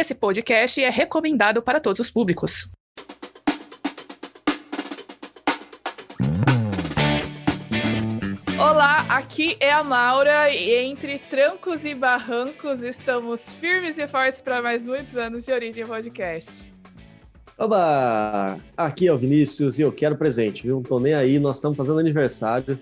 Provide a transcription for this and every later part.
Esse podcast é recomendado para todos os públicos. Olá, aqui é a Maura e entre trancos e barrancos estamos firmes e fortes para mais muitos anos de Origem Podcast. Oba! Aqui é o Vinícius e eu quero presente, viu? Não tô nem aí, nós estamos fazendo aniversário.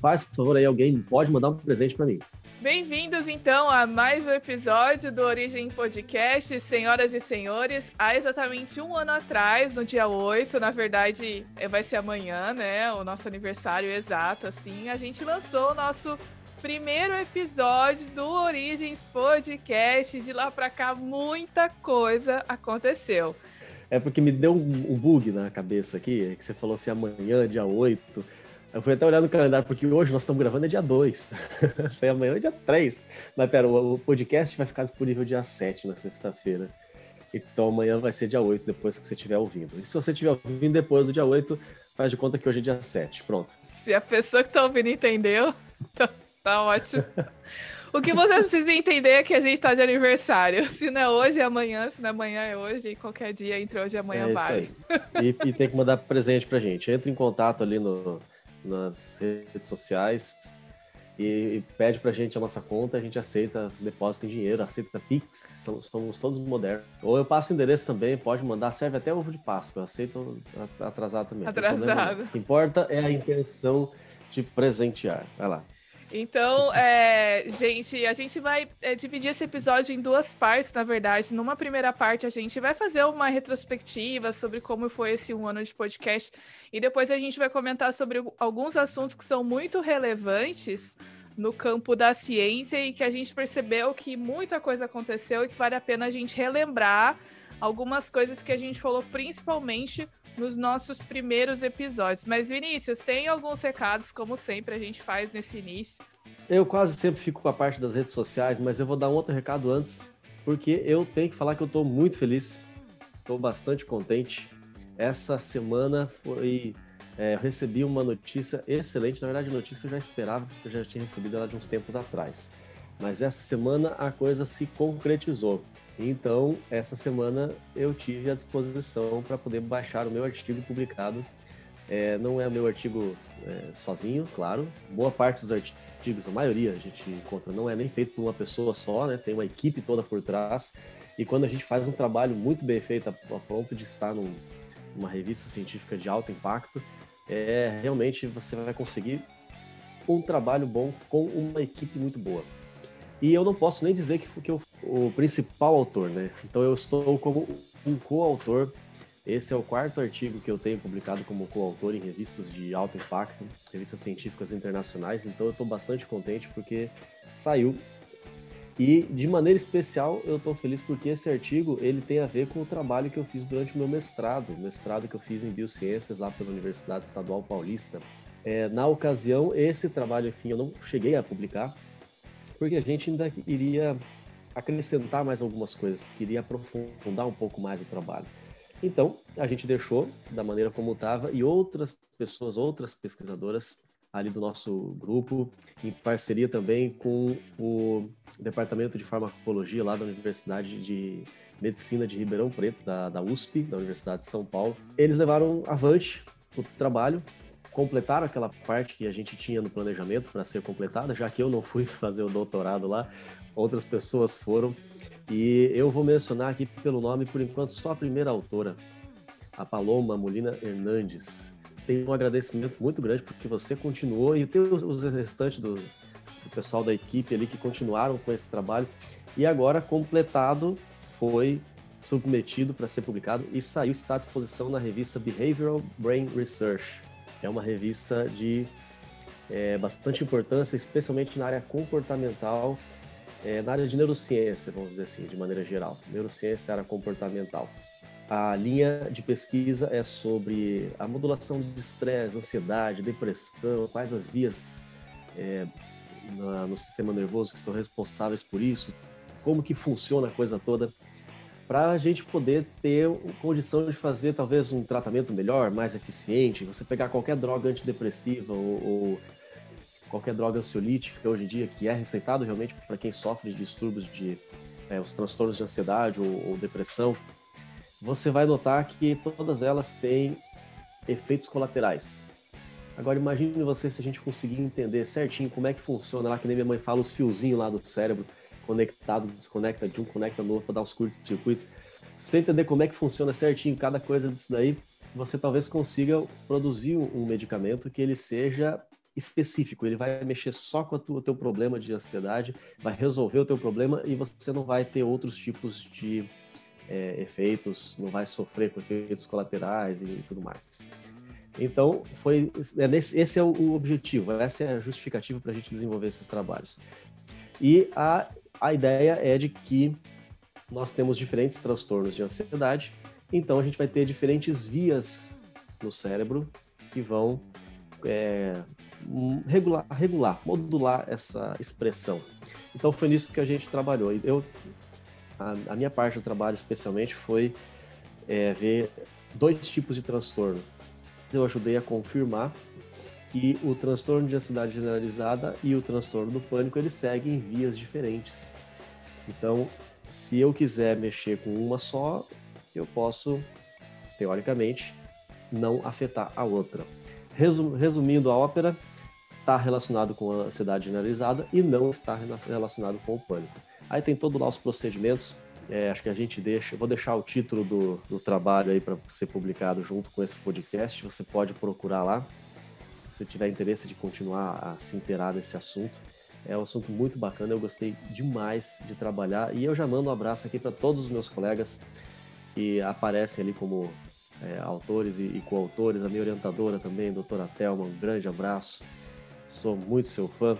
Faz favor aí, alguém pode mandar um presente para mim. Bem-vindos então a mais um episódio do Origem Podcast, senhoras e senhores. Há exatamente um ano atrás, no dia 8, na verdade é, vai ser amanhã, né? O nosso aniversário exato, assim, a gente lançou o nosso primeiro episódio do Origens Podcast. De lá para cá, muita coisa aconteceu. É porque me deu um, bug na cabeça aqui, que você falou assim amanhã, dia 8. Eu fui até olhar no calendário, porque hoje nós estamos gravando é dia 2. Foi amanhã é dia 3. Mas pera, o, podcast vai ficar disponível dia 7, na sexta-feira. Então amanhã vai ser dia 8, depois que você estiver ouvindo. E se você estiver ouvindo depois do dia 8, faz de conta que hoje é dia 7. Pronto. Se a pessoa que está ouvindo entendeu, tá, tá ótimo. O que você precisa entender é que a gente está de aniversário. Se não é hoje, é amanhã. Se não é amanhã, é hoje. E qualquer dia entre hoje e amanhã é vai. E, e, tem que mandar presente pra gente. Entra em contato ali no, nas redes sociais e pede pra gente a nossa conta, a gente aceita depósito em dinheiro, aceita Pix, somos todos modernos. Ou eu passo o endereço também, pode mandar, serve até ovo de Páscoa, eu aceito atrasado também. Atrasado. O que importa é a intenção de presentear. Vai lá. Então, é, gente, a gente vai é, dividir esse episódio em duas partes, na verdade. Numa primeira parte, a gente vai fazer uma retrospectiva sobre como foi esse um ano de podcast. E depois a gente vai comentar sobre alguns assuntos que são muito relevantes no campo da ciência e que a gente percebeu que muita coisa aconteceu e que vale a pena a gente relembrar algumas coisas que a gente falou, principalmente nos nossos primeiros episódios. Mas, Vinícius, tem alguns recados, como sempre a gente faz nesse início. Eu quase sempre fico com a parte das redes sociais, mas eu vou dar um outro recado antes, porque eu tenho que falar que eu estou muito feliz, estou bastante contente. Essa semana foi. É, recebi uma notícia excelente. Na verdade, a notícia eu já esperava, eu já tinha recebido ela de uns tempos atrás. Mas essa semana a coisa se concretizou. Então, essa semana eu tive à disposição para poder baixar o meu artigo publicado. É, não é meu artigo é, sozinho, claro. Boa parte dos artigos, a maioria a gente encontra, não é nem feito por uma pessoa só, né? Tem uma equipe toda por trás. E quando a gente faz um trabalho muito bem feito, a, ponto de estar num, numa revista científica de alto impacto, é, realmente você vai conseguir um trabalho bom com uma equipe muito boa. E eu não posso nem dizer que, que eu o principal autor, né? Então eu estou como um coautor. Esse é o quarto artigo que eu tenho publicado como coautor em revistas de alto impacto, revistas científicas internacionais. Então eu estou bastante contente porque saiu. E de maneira especial eu estou feliz porque esse artigo ele tem a ver com o trabalho que eu fiz durante o meu mestrado, mestrado que eu fiz em biociências lá pela Universidade Estadual Paulista. É, na ocasião, esse trabalho, enfim, eu não cheguei a publicar, porque a gente ainda iria acrescentar mais algumas coisas, queria aprofundar um pouco mais o trabalho. Então, a gente deixou da maneira como estava e outras pessoas, outras pesquisadoras ali do nosso grupo, em parceria também com o Departamento de Farmacologia lá da Universidade de Medicina de Ribeirão Preto, da, da USP, da Universidade de São Paulo. Eles levaram avante o trabalho, completaram aquela parte que a gente tinha no planejamento para ser completada, já que eu não fui fazer o doutorado lá, outras pessoas foram. E eu vou mencionar aqui pelo nome, por enquanto, só a primeira autora, a Paloma Molina Hernandes. Tenho um agradecimento muito grande porque você continuou e tem os, restantes do, do pessoal da equipe ali que continuaram com esse trabalho. E agora, completado, foi submetido para ser publicado e saiu, está à disposição na revista Behavioral Brain Research. É uma revista de é, bastante importância, especialmente na área comportamental é, na área de neurociência, vamos dizer assim, de maneira geral. Neurociência, área comportamental. A linha de pesquisa é sobre a modulação de estresse, ansiedade, depressão, quais as vias é, na, no sistema nervoso que estão responsáveis por isso, como que funciona a coisa toda, para a gente poder ter condição de fazer talvez um tratamento melhor, mais eficiente. Você pegar qualquer droga antidepressiva ou, ou qualquer droga ansiolítica hoje em dia, que é receitado realmente para quem sofre de distúrbios de é, os transtornos de ansiedade ou, ou depressão, você vai notar que todas elas têm efeitos colaterais. Agora imagine você se a gente conseguir entender certinho como é que funciona lá, que nem minha mãe fala, os fiozinhos lá do cérebro, conectado, desconecta de um, conecta no outro para dar os curtos de circuito. Se você entender como é que funciona certinho cada coisa disso daí, você talvez consiga produzir um medicamento que ele seja específico, ele vai mexer só com o teu problema de ansiedade, vai resolver o teu problema e você não vai ter outros tipos de é, efeitos, não vai sofrer com efeitos colaterais e tudo mais. Então, foi, é nesse, esse é o objetivo, essa é a justificativa para a gente desenvolver esses trabalhos. E a, a ideia é de que nós temos diferentes transtornos de ansiedade, então a gente vai ter diferentes vias no cérebro que vão é, regular, regular, modular essa expressão. Então foi nisso que a gente trabalhou. Eu, a, a minha parte do trabalho especialmente foi é, ver dois tipos de transtorno. Eu ajudei a confirmar que o transtorno de ansiedade generalizada e o transtorno do pânico eles seguem vias diferentes. Então, se eu quiser mexer com uma só, eu posso, teoricamente, não afetar a outra. Resumindo a ópera, está relacionado com a ansiedade generalizada e não está relacionado com o pânico. Aí tem todo lá os procedimentos. É, acho que a gente deixa, vou deixar o título do, do trabalho aí para ser publicado junto com esse podcast. Você pode procurar lá, você tiver interesse de continuar a se inteirar desse assunto. É um assunto muito bacana, eu gostei demais de trabalhar e eu já mando um abraço aqui para todos os meus colegas que aparecem ali como é, autores e, e coautores, a minha orientadora também, doutora Thelma, um grande abraço. Sou muito seu fã.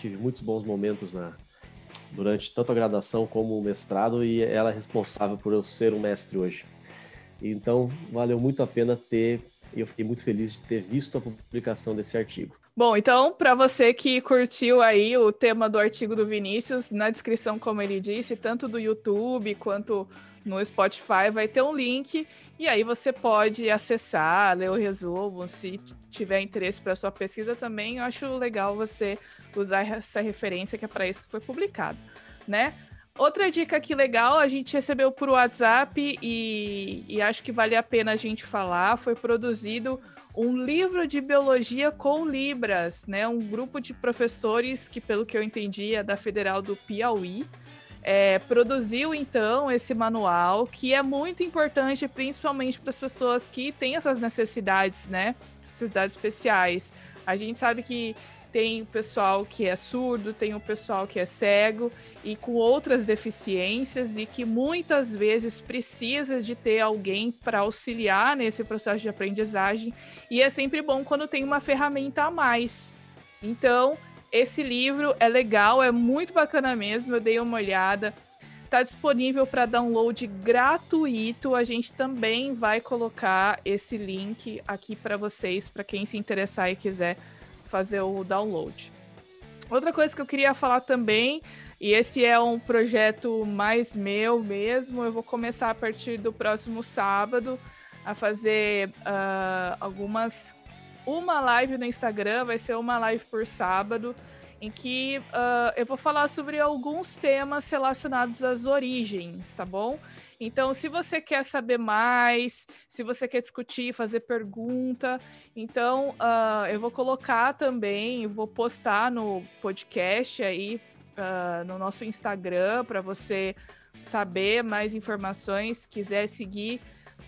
Tive muitos bons momentos na, durante tanto a graduação como o mestrado e ela é responsável por eu ser um mestre hoje. Então, valeu muito a pena ter, e eu fiquei muito feliz de ter visto a publicação desse artigo. Bom, então, para você que curtiu aí o tema do artigo do Vinícius, na descrição, como ele disse, tanto do YouTube quanto no Spotify, vai ter um link e aí você pode acessar, ler o resumo, se tiver interesse para sua pesquisa também, eu acho legal você usar essa referência que é para isso que foi publicado, né? Outra dica aqui legal, a gente recebeu por WhatsApp e, e acho que vale a pena a gente falar, foi produzido um livro de biologia com Libras, né? Um grupo de professores que, pelo que eu entendi, é da Federal do Piauí. É, produziu então esse manual que é muito importante, principalmente para as pessoas que têm essas necessidades, né? Necessidades especiais. A gente sabe que tem o pessoal que é surdo, tem o pessoal que é cego e com outras deficiências e que muitas vezes precisa de ter alguém para auxiliar nesse processo de aprendizagem e é sempre bom quando tem uma ferramenta a mais. Então, esse livro é legal, é muito bacana mesmo, eu dei uma olhada. Está disponível para download gratuito. A gente também vai colocar esse link aqui para vocês, para quem se interessar e quiser fazer o download. Outra coisa que eu queria falar também, e esse é um projeto mais meu mesmo, eu vou começar a partir do próximo sábado a fazer uh, algumas. Uma live no Instagram, vai ser uma live por sábado, em que uh, eu vou falar sobre alguns temas relacionados às origens, tá bom? Então, se você quer saber mais, se você quer discutir, fazer pergunta, então uh, eu vou colocar também, vou postar no podcast aí, uh, no nosso Instagram, para você saber mais informações, quiser seguir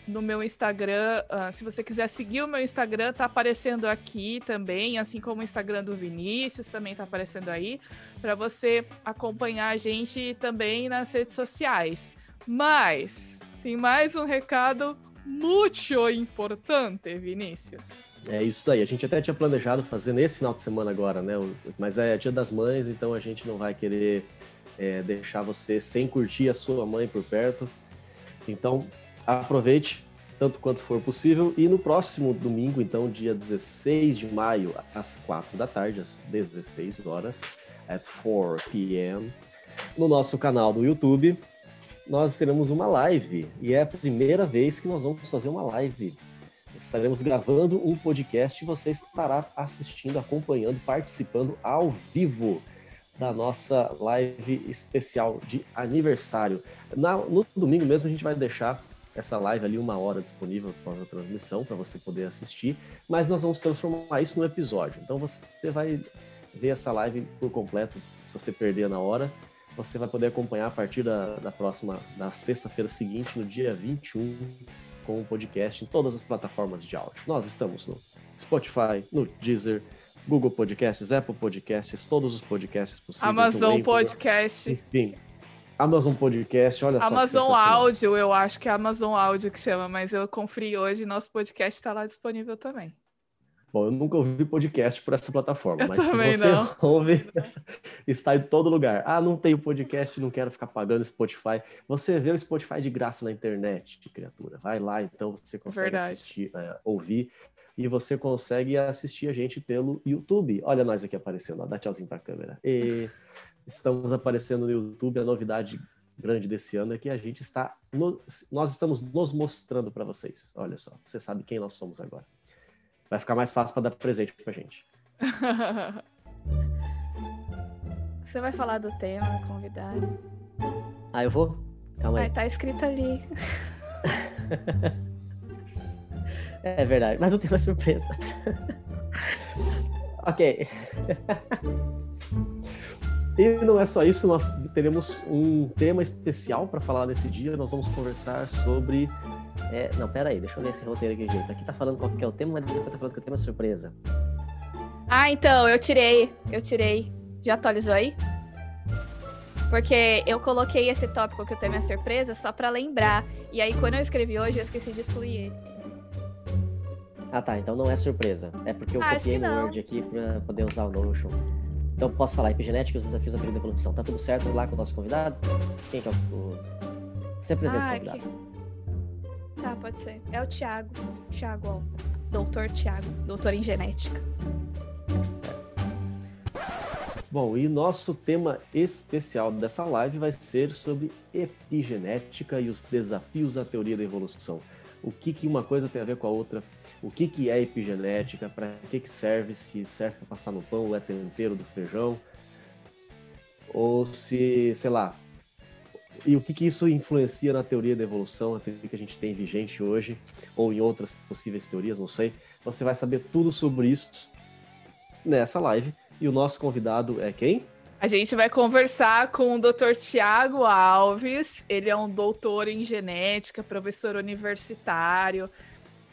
no meu Instagram. Uh, se você quiser seguir o meu Instagram, tá aparecendo aqui também, assim como o Instagram do Vinícius também tá aparecendo aí, para você acompanhar a gente também nas redes sociais. Mas tem mais um recado muito importante, Vinícius. É isso aí. A gente até tinha planejado fazer nesse final de semana agora, né? Mas é Dia das Mães, então a gente não vai querer é, deixar você sem curtir a sua mãe por perto. Então aproveite tanto quanto for possível. E no próximo domingo, então, dia 16 de maio, às 4 da tarde, às 16 horas, at 4 p.m., no nosso canal do YouTube, nós teremos uma live e é a primeira vez que nós vamos fazer uma live. Estaremos gravando um podcast e você estará assistindo, acompanhando, participando ao vivo. da nossa live especial de aniversário. Na, no domingo mesmo a gente vai deixar essa live ali uma hora disponível após a transmissão para você poder assistir, mas nós vamos transformar isso num episódio. Então você vai ver essa live por completo, se você perder na hora, você vai poder acompanhar a partir da, da próxima, da sexta-feira seguinte, no dia 21, com o podcast em todas as plataformas de áudio. Nós estamos no Spotify, no Deezer, Google Podcasts, Apple Podcasts, todos os podcasts possíveis. Amazon Podcast. Enfim, Amazon Podcast, olha Amazon só. Amazon Áudio, eu acho que é Amazon Áudio que chama, mas eu conferi hoje e nosso podcast está lá disponível também. Bom, eu nunca ouvi podcast por essa plataforma, eu mas se você não. ouve, está em todo lugar. Ah, não tenho podcast, não quero ficar pagando Spotify. Você vê o Spotify de graça na internet, criatura. Vai lá, então você consegue Verdade. assistir, é, ouvir e você consegue assistir a gente pelo YouTube. Olha nós aqui aparecendo, ó, dá tchauzinho para a câmera. E estamos aparecendo no YouTube. A novidade grande desse ano é que a gente está, no- nós estamos nos mostrando para vocês. Olha só, você sabe quem nós somos agora. Vai ficar mais fácil para dar presente para gente. Você vai falar do tema, convidado? Ah, eu vou? Calma aí. Vai, tá escrito ali. É verdade, mas eu tenho uma surpresa. ok. E não é só isso, nós teremos um tema especial para falar nesse dia. Nós vamos conversar sobre. É, não, pera aí, deixa eu ler esse roteiro aqui, gente. Aqui tá falando qual que é o tema, mas depois tá falando que o tema é surpresa. Ah, então, eu tirei. Eu tirei. Já atualizou aí? Porque eu coloquei esse tópico que o tema é surpresa só pra lembrar. E aí, quando eu escrevi hoje, eu esqueci de excluir ele. Ah, tá, então não é surpresa. É porque eu Ah, copiei no. Word aqui para poder usar o Notion. Então posso falar, epigenética e os desafios da período de evolução. Tá tudo certo lá com o nosso convidado? Quem que é o. o... Você apresenta o Ah, convidado. aqui. Tá, pode ser. É o Thiago. Thiago, ó. Doutor Thiago. Doutor em genética. Certo. Bom, e nosso tema especial dessa live vai ser sobre epigenética e os desafios da teoria da evolução. O que, que uma coisa tem a ver com a outra? O que, que é epigenética? Para que, que serve? Se serve para passar no pão é tempero do feijão? Ou se, sei lá. E o que, que isso influencia na teoria da evolução, a teoria que a gente tem vigente hoje, ou em outras possíveis teorias, não sei. Você vai saber tudo sobre isso nessa live. E o nosso convidado é quem? A gente vai conversar com o Dr. Tiago Alves. Ele é um doutor em genética, professor universitário.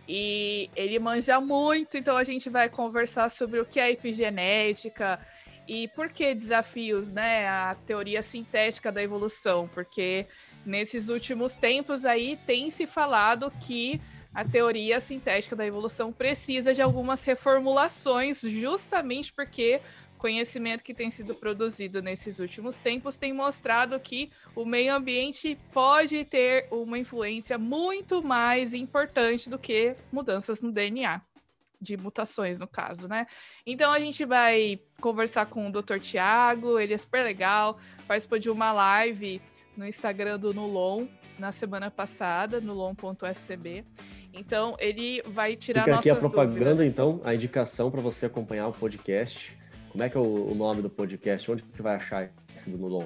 E ele manja muito, então a gente vai conversar sobre o que é epigenética e por que desafios, né? A teoria sintética da evolução, porque nesses últimos tempos aí tem se falado que a teoria sintética da evolução precisa de algumas reformulações, justamente porque conhecimento que tem sido produzido nesses últimos tempos tem mostrado que o meio ambiente pode ter uma influência muito mais importante do que mudanças no DNA, de mutações no caso, né? Então a gente vai conversar com o Dr. Tiago, ele é super legal, participou de uma live no Instagram do Nulon na semana passada, nulon.scb. Então ele vai tirar Fica aqui a nossas propaganda, dúvidas. então, a indicação para você acompanhar o podcast. Como é que é o, o nome do podcast? Onde que vai achar esse do Nulon?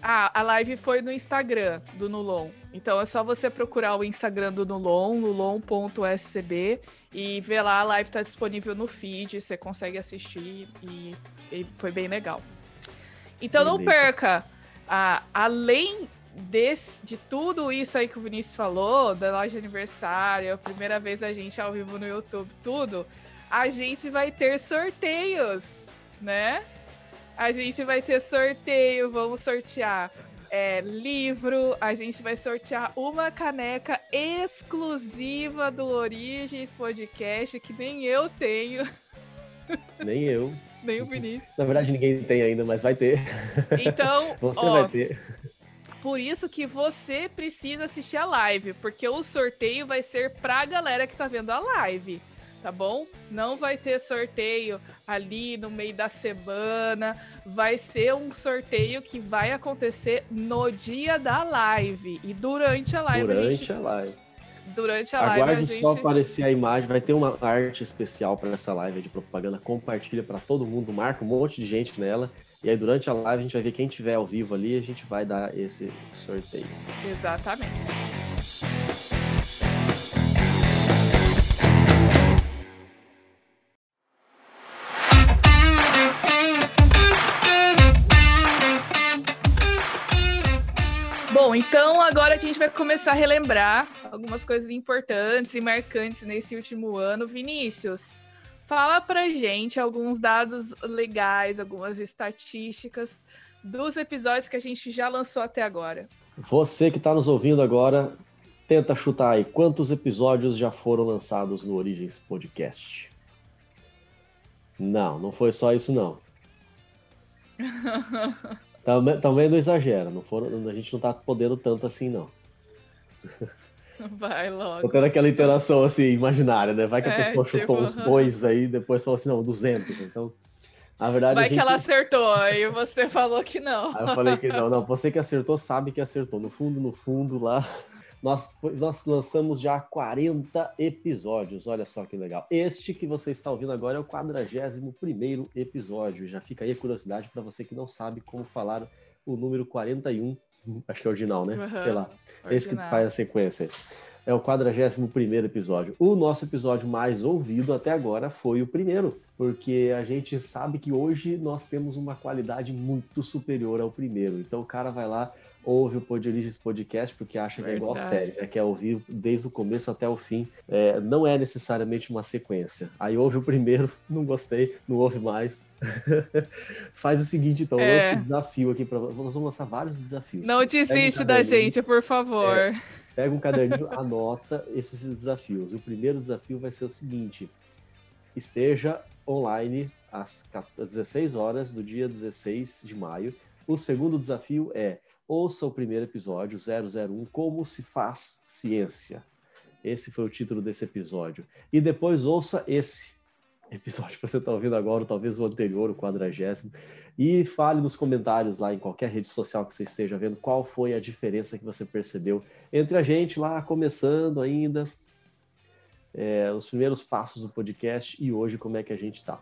Ah, a live foi no Instagram do Nulon. Então é só você procurar o Instagram do Nulon, nulon.scb, e ver lá, a live está disponível no feed, você consegue assistir e, e foi bem legal. Então não Beleza. perca, ah, além desse, de tudo isso aí que o Vinícius falou, da loja de aniversário, a primeira vez a gente ao vivo no YouTube, tudo, a gente vai ter sorteios, né? A gente vai ter sorteio, vamos sortear é, livro, a gente vai sortear uma caneca exclusiva do Origens Podcast, que nem eu tenho, Nem eu. nem o Vinícius. Na verdade, ninguém tem ainda, mas vai ter. Então, Você ó, vai ter. por isso que você precisa assistir a live, porque o sorteio vai ser pra galera que tá vendo a live, tá bom? Não vai ter sorteio ali no meio da semana, vai ser um sorteio que vai acontecer no dia da live e durante a live a Durante gente, a live. durante a live a Aguarde gente só aparecer a imagem. Vai ter uma arte especial para essa live de propaganda. Compartilha para todo mundo. Marca um monte de gente nela. E aí, durante a live, a gente vai ver quem tiver ao vivo ali, a gente vai dar esse sorteio. Exatamente. Vai começar a relembrar algumas coisas importantes e marcantes nesse último ano. Vinícius, Fala pra gente alguns dados legais, algumas estatísticas dos episódios que a gente já lançou até agora. Você que está nos ouvindo agora, tenta chutar aí quantos episódios já foram lançados no Origens Podcast. Não, não foi só isso não. também, também não exagera, não foram, a gente não está podendo tanto assim não. Vai logo. Tendo aquela interação assim, imaginária, né? Vai que a é, pessoa chutou tipo... uns dois aí, depois falou assim, não, 200. Então, na verdade. Vai gente... que ela acertou, e você falou que não. Aí eu falei que não, não. Você que acertou sabe que acertou. No fundo, no fundo lá. Nós, nós lançamos já 40 episódios, olha só que legal. Este que você está ouvindo agora é o 41 episódio. Já fica aí a curiosidade para você que não sabe como falar o número 41 Acho que é original, né? Uhum. Sei lá. Original. Esse que faz a sequência. É o 41 episódio. O nosso episódio mais ouvido até agora foi o primeiro, porque a gente sabe que hoje nós temos uma qualidade muito superior ao primeiro. Então o cara vai lá, ouve o Podiliges Podcast porque acha Verdade. que é igual série, né? quer ouvir desde o começo até o fim. É, não é necessariamente uma sequência. Aí ouve o primeiro, não gostei, não ouve mais. Faz o seguinte, então, é. desafio aqui para nós vamos lançar vários desafios. Não desiste um da gente, por favor. É, pega um caderninho, anota esses desafios. O primeiro desafio vai ser o seguinte: esteja online às 16 horas do dia 16 de maio. O segundo desafio é ouça o primeiro episódio, 001, Como se faz ciência. Esse foi o título desse episódio. E depois ouça esse episódio que você está ouvindo agora, ou talvez o anterior, o quadragésimo, e fale nos comentários lá em qualquer rede social que você esteja vendo qual foi a diferença que você percebeu entre a gente lá começando ainda, é, os primeiros passos do podcast e hoje como é que a gente está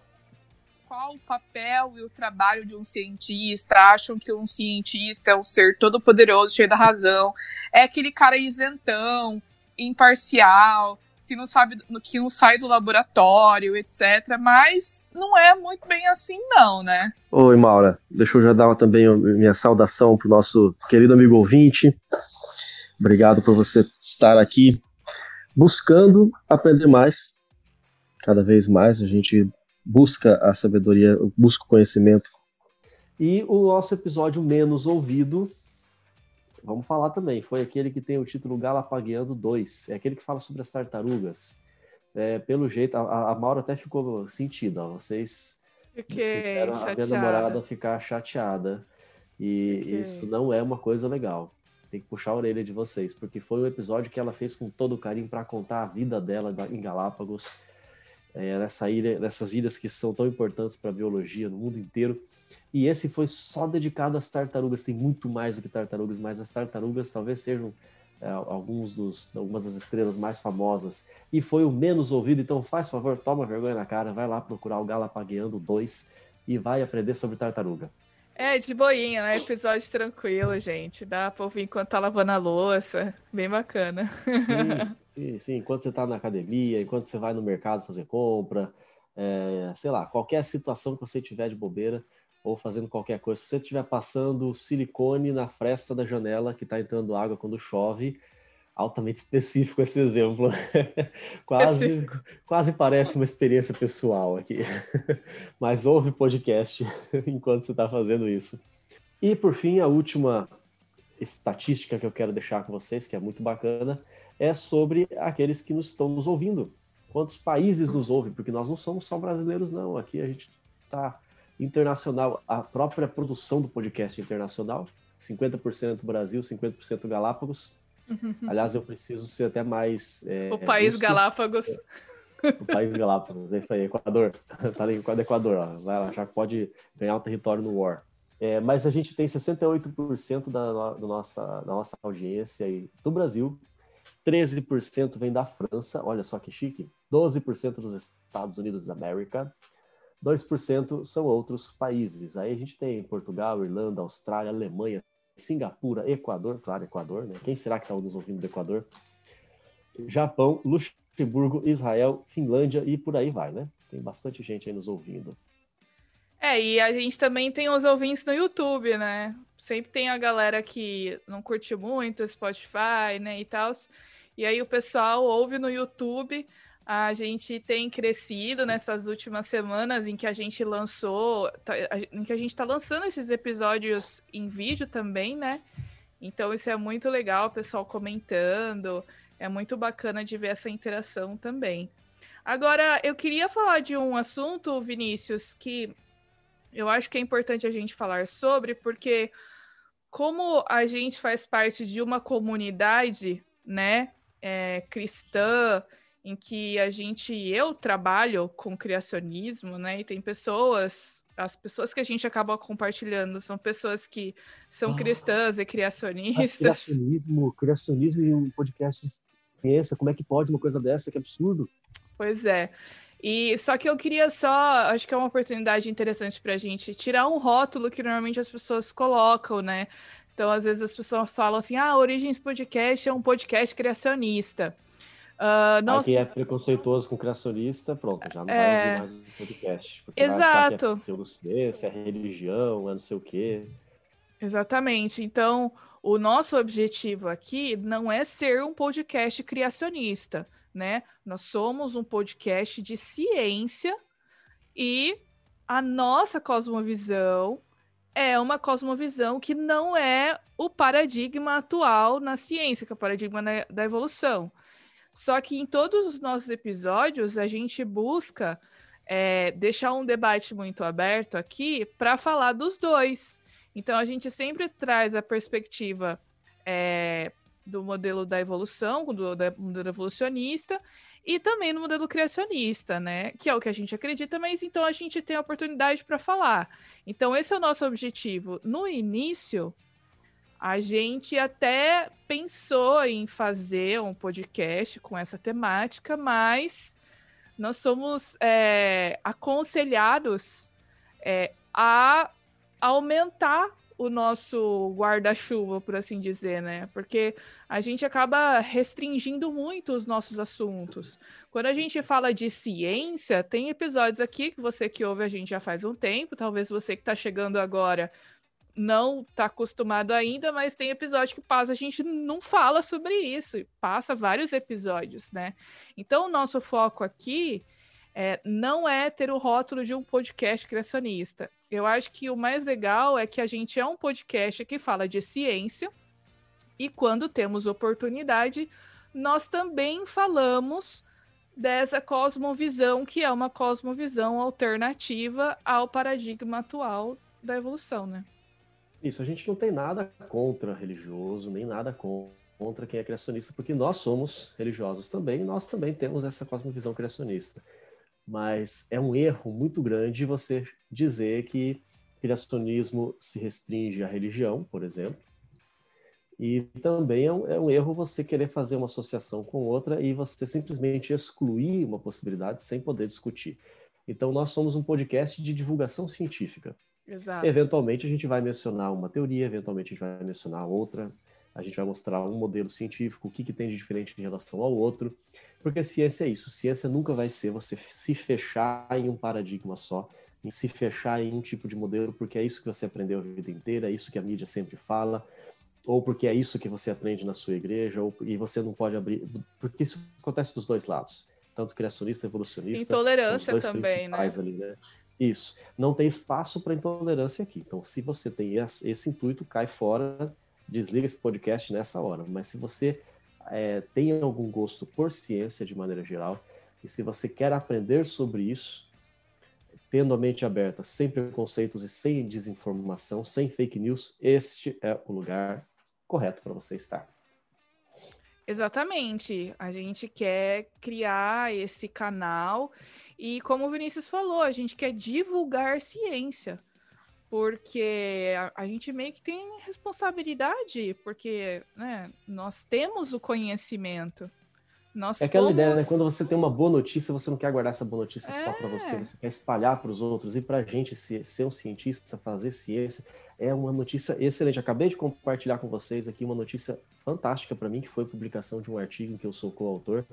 qual o papel e o trabalho de um cientista, acham que um cientista é um ser todo poderoso, cheio da razão, é aquele cara isentão, imparcial, que não sabe, que não sai do laboratório, etc. Mas não é muito bem assim, não, né? Oi, Maura. Deixa eu já dar também minha saudação para o nosso querido amigo ouvinte. Obrigado por você estar aqui buscando aprender mais. Cada vez mais a gente busca a sabedoria, busca o conhecimento. E o nosso episódio menos ouvido, vamos falar também, foi aquele que tem o título Galapagueando 2. É aquele que fala sobre as tartarugas. É, pelo jeito, a, a Maura até ficou sentida, vocês Fiquei a minha namorada ficar chateada. E Fiquei. isso não é uma coisa legal. Tem que puxar a orelha de vocês, porque foi um episódio que ela fez com todo o carinho para contar a vida dela em Galápagos é, nessa ilha, nessas ilhas que são tão importantes para a biologia no mundo inteiro. E esse foi só dedicado às tartarugas. Tem muito mais do que tartarugas, mas as tartarugas talvez sejam é, alguns dos, algumas das estrelas mais famosas. E foi o menos ouvido. Então, faz favor, toma vergonha na cara, vai lá procurar o Galapagueando 2 e vai aprender sobre tartaruga. É, de boinha, né? Episódio tranquilo, gente. Dá pra ouvir enquanto tá lavando a louça. Bem bacana. Sim, sim, sim. Enquanto você tá na academia, enquanto você vai no mercado fazer compra, é, sei lá, qualquer situação que você tiver de bobeira ou fazendo qualquer coisa. Se você estiver passando silicone na fresta da janela que tá entrando água quando chove, altamente específico esse exemplo. quase, quase parece uma experiência pessoal aqui. Mas ouve podcast enquanto você está fazendo isso. E por fim, a última estatística que eu quero deixar com vocês, que é muito bacana, é sobre aqueles que nos estão nos ouvindo. Quantos países nos ouvem? Porque nós não somos só brasileiros, não. Aqui a gente está internacional. A própria produção do podcast internacional. 50% Brasil, 50% Galápagos. Aliás, eu preciso ser até mais. É, o país Galápagos. O país Galápagos, é isso aí, Equador. Tá ali com o Equador, ó. Vai lá, já pode ganhar o território no War. É, mas a gente tem 68% da, da, nossa, da nossa audiência aí do Brasil, 13% vem da França, olha só que chique, 12% dos Estados Unidos da América, 2% são outros países. Aí a gente tem Portugal, Irlanda, Austrália, Alemanha, Singapura, Equador, claro, Equador, né? Quem será que está nos ouvindo do Equador? Japão, Luxemburgo, Israel, Finlândia e por aí vai, né? Tem bastante gente aí nos ouvindo. É, e a gente também tem os ouvintes no YouTube, né? Sempre tem a galera que não curte muito Spotify, né, e tal. E aí o pessoal ouve no YouTube. A gente tem crescido nessas últimas semanas em que a gente lançou, tá, em que a gente está lançando esses episódios em vídeo também, né? Então isso é muito legal, o pessoal comentando, é muito bacana de ver essa interação também. Agora, eu queria falar de um assunto, Vinícius, que eu acho que é importante a gente falar sobre, porque como a gente faz parte de uma comunidade, né, é, cristã, em que a gente, eu trabalho com criacionismo, né, e tem pessoas, as pessoas que a gente acaba compartilhando são pessoas que são ah, cristãs e criacionistas. Criacionismo, criacionismo e um podcast pensa, como é que pode uma coisa dessa? Que absurdo. Pois é. E só que eu queria só, acho que é uma oportunidade interessante para a gente tirar um rótulo que normalmente as pessoas colocam, né? Então, às vezes as pessoas falam assim: ah, Origens Podcast é um podcast criacionista. Uh, nossa... Quem é preconceituoso com criacionista, pronto, já não é... vai ouvir mais o podcast. Exato. Vai que é, se é religião, é não sei o quê. Exatamente. Então, o nosso objetivo aqui não é ser um podcast criacionista né? Nós somos um podcast de ciência e a nossa cosmovisão é uma cosmovisão que não é o paradigma atual na ciência, que é o paradigma da evolução. Só que em todos os nossos episódios a gente busca é, deixar um debate muito aberto aqui para falar dos dois. Então a gente sempre traz a perspectiva é, do modelo da evolução, do, do modelo evolucionista, e também no modelo criacionista, né? Que é o que a gente acredita, mas então a gente tem a oportunidade para falar. Então, esse é o nosso objetivo. No início, a gente até pensou em fazer um podcast com essa temática, mas nós somos é, aconselhados é, a aumentar o nosso guarda-chuva, por assim dizer, né? Porque a gente acaba restringindo muito os nossos assuntos. Quando a gente fala de ciência, tem episódios aqui que você que ouve a gente já faz um tempo, talvez você que está chegando agora não está acostumado ainda, mas tem episódio que passa, a gente não fala sobre isso, e passa vários episódios, né? Então, o nosso foco aqui é, não é ter o rótulo de um podcast criacionista. Eu acho que o mais legal é que a gente é um podcast que fala de ciência e quando temos oportunidade, nós também falamos dessa cosmovisão, que é uma cosmovisão alternativa ao paradigma atual da evolução, né? Isso, a gente não tem nada contra religioso, nem nada contra quem é criacionista, porque nós somos religiosos também, e nós também temos essa cosmovisão criacionista mas é um erro muito grande você dizer que criacionismo se restringe à religião, por exemplo, e também é um, é um, erro você querer fazer uma associação com outra e você simplesmente excluir uma possibilidade sem poder discutir. Então, nós somos um podcast de divulgação científica. Exato. Eventualmente, a gente vai mencionar uma teoria, eventualmente, a gente vai mencionar outra, a gente vai mostrar um modelo científico, o que, que tem de diferente em relação ao outro. Porque ciência é isso. Ciência nunca vai ser você se fechar em um paradigma só, em se fechar em um tipo de modelo, porque é isso que você aprendeu a vida inteira, é isso que a mídia sempre fala, ou porque é isso que você aprende na sua igreja, ou, e você não pode abrir. Porque isso acontece dos dois lados. Tanto criacionista, evolucionista. Intolerância também, né? Ali, né? Isso. Não tem espaço para intolerância aqui. Então, se você tem esse intuito, cai fora, desliga esse podcast nessa hora. Mas se você é, tem algum gosto por ciência de maneira geral, e se você quer aprender sobre isso, tendo a mente aberta, sem preconceitos e sem desinformação, sem fake news, este é o lugar correto para você estar. Exatamente. A gente quer criar esse canal e, como o Vinícius falou, a gente quer divulgar ciência porque a, a, gente meio que tem responsabilidade, porque né, nós temos o conhecimento, Nós é aquela fomos... ideia, né? Quando você tem uma boa notícia, você não quer guardar essa boa notícia é. só para você, você quer espalhar para os outros. E para a gente ser, ser um cientista, fazer ciência, é uma notícia excelente. Acabei de compartilhar com vocês aqui uma notícia fantástica para mim, que foi a publicação de um artigo em que eu sou coautor.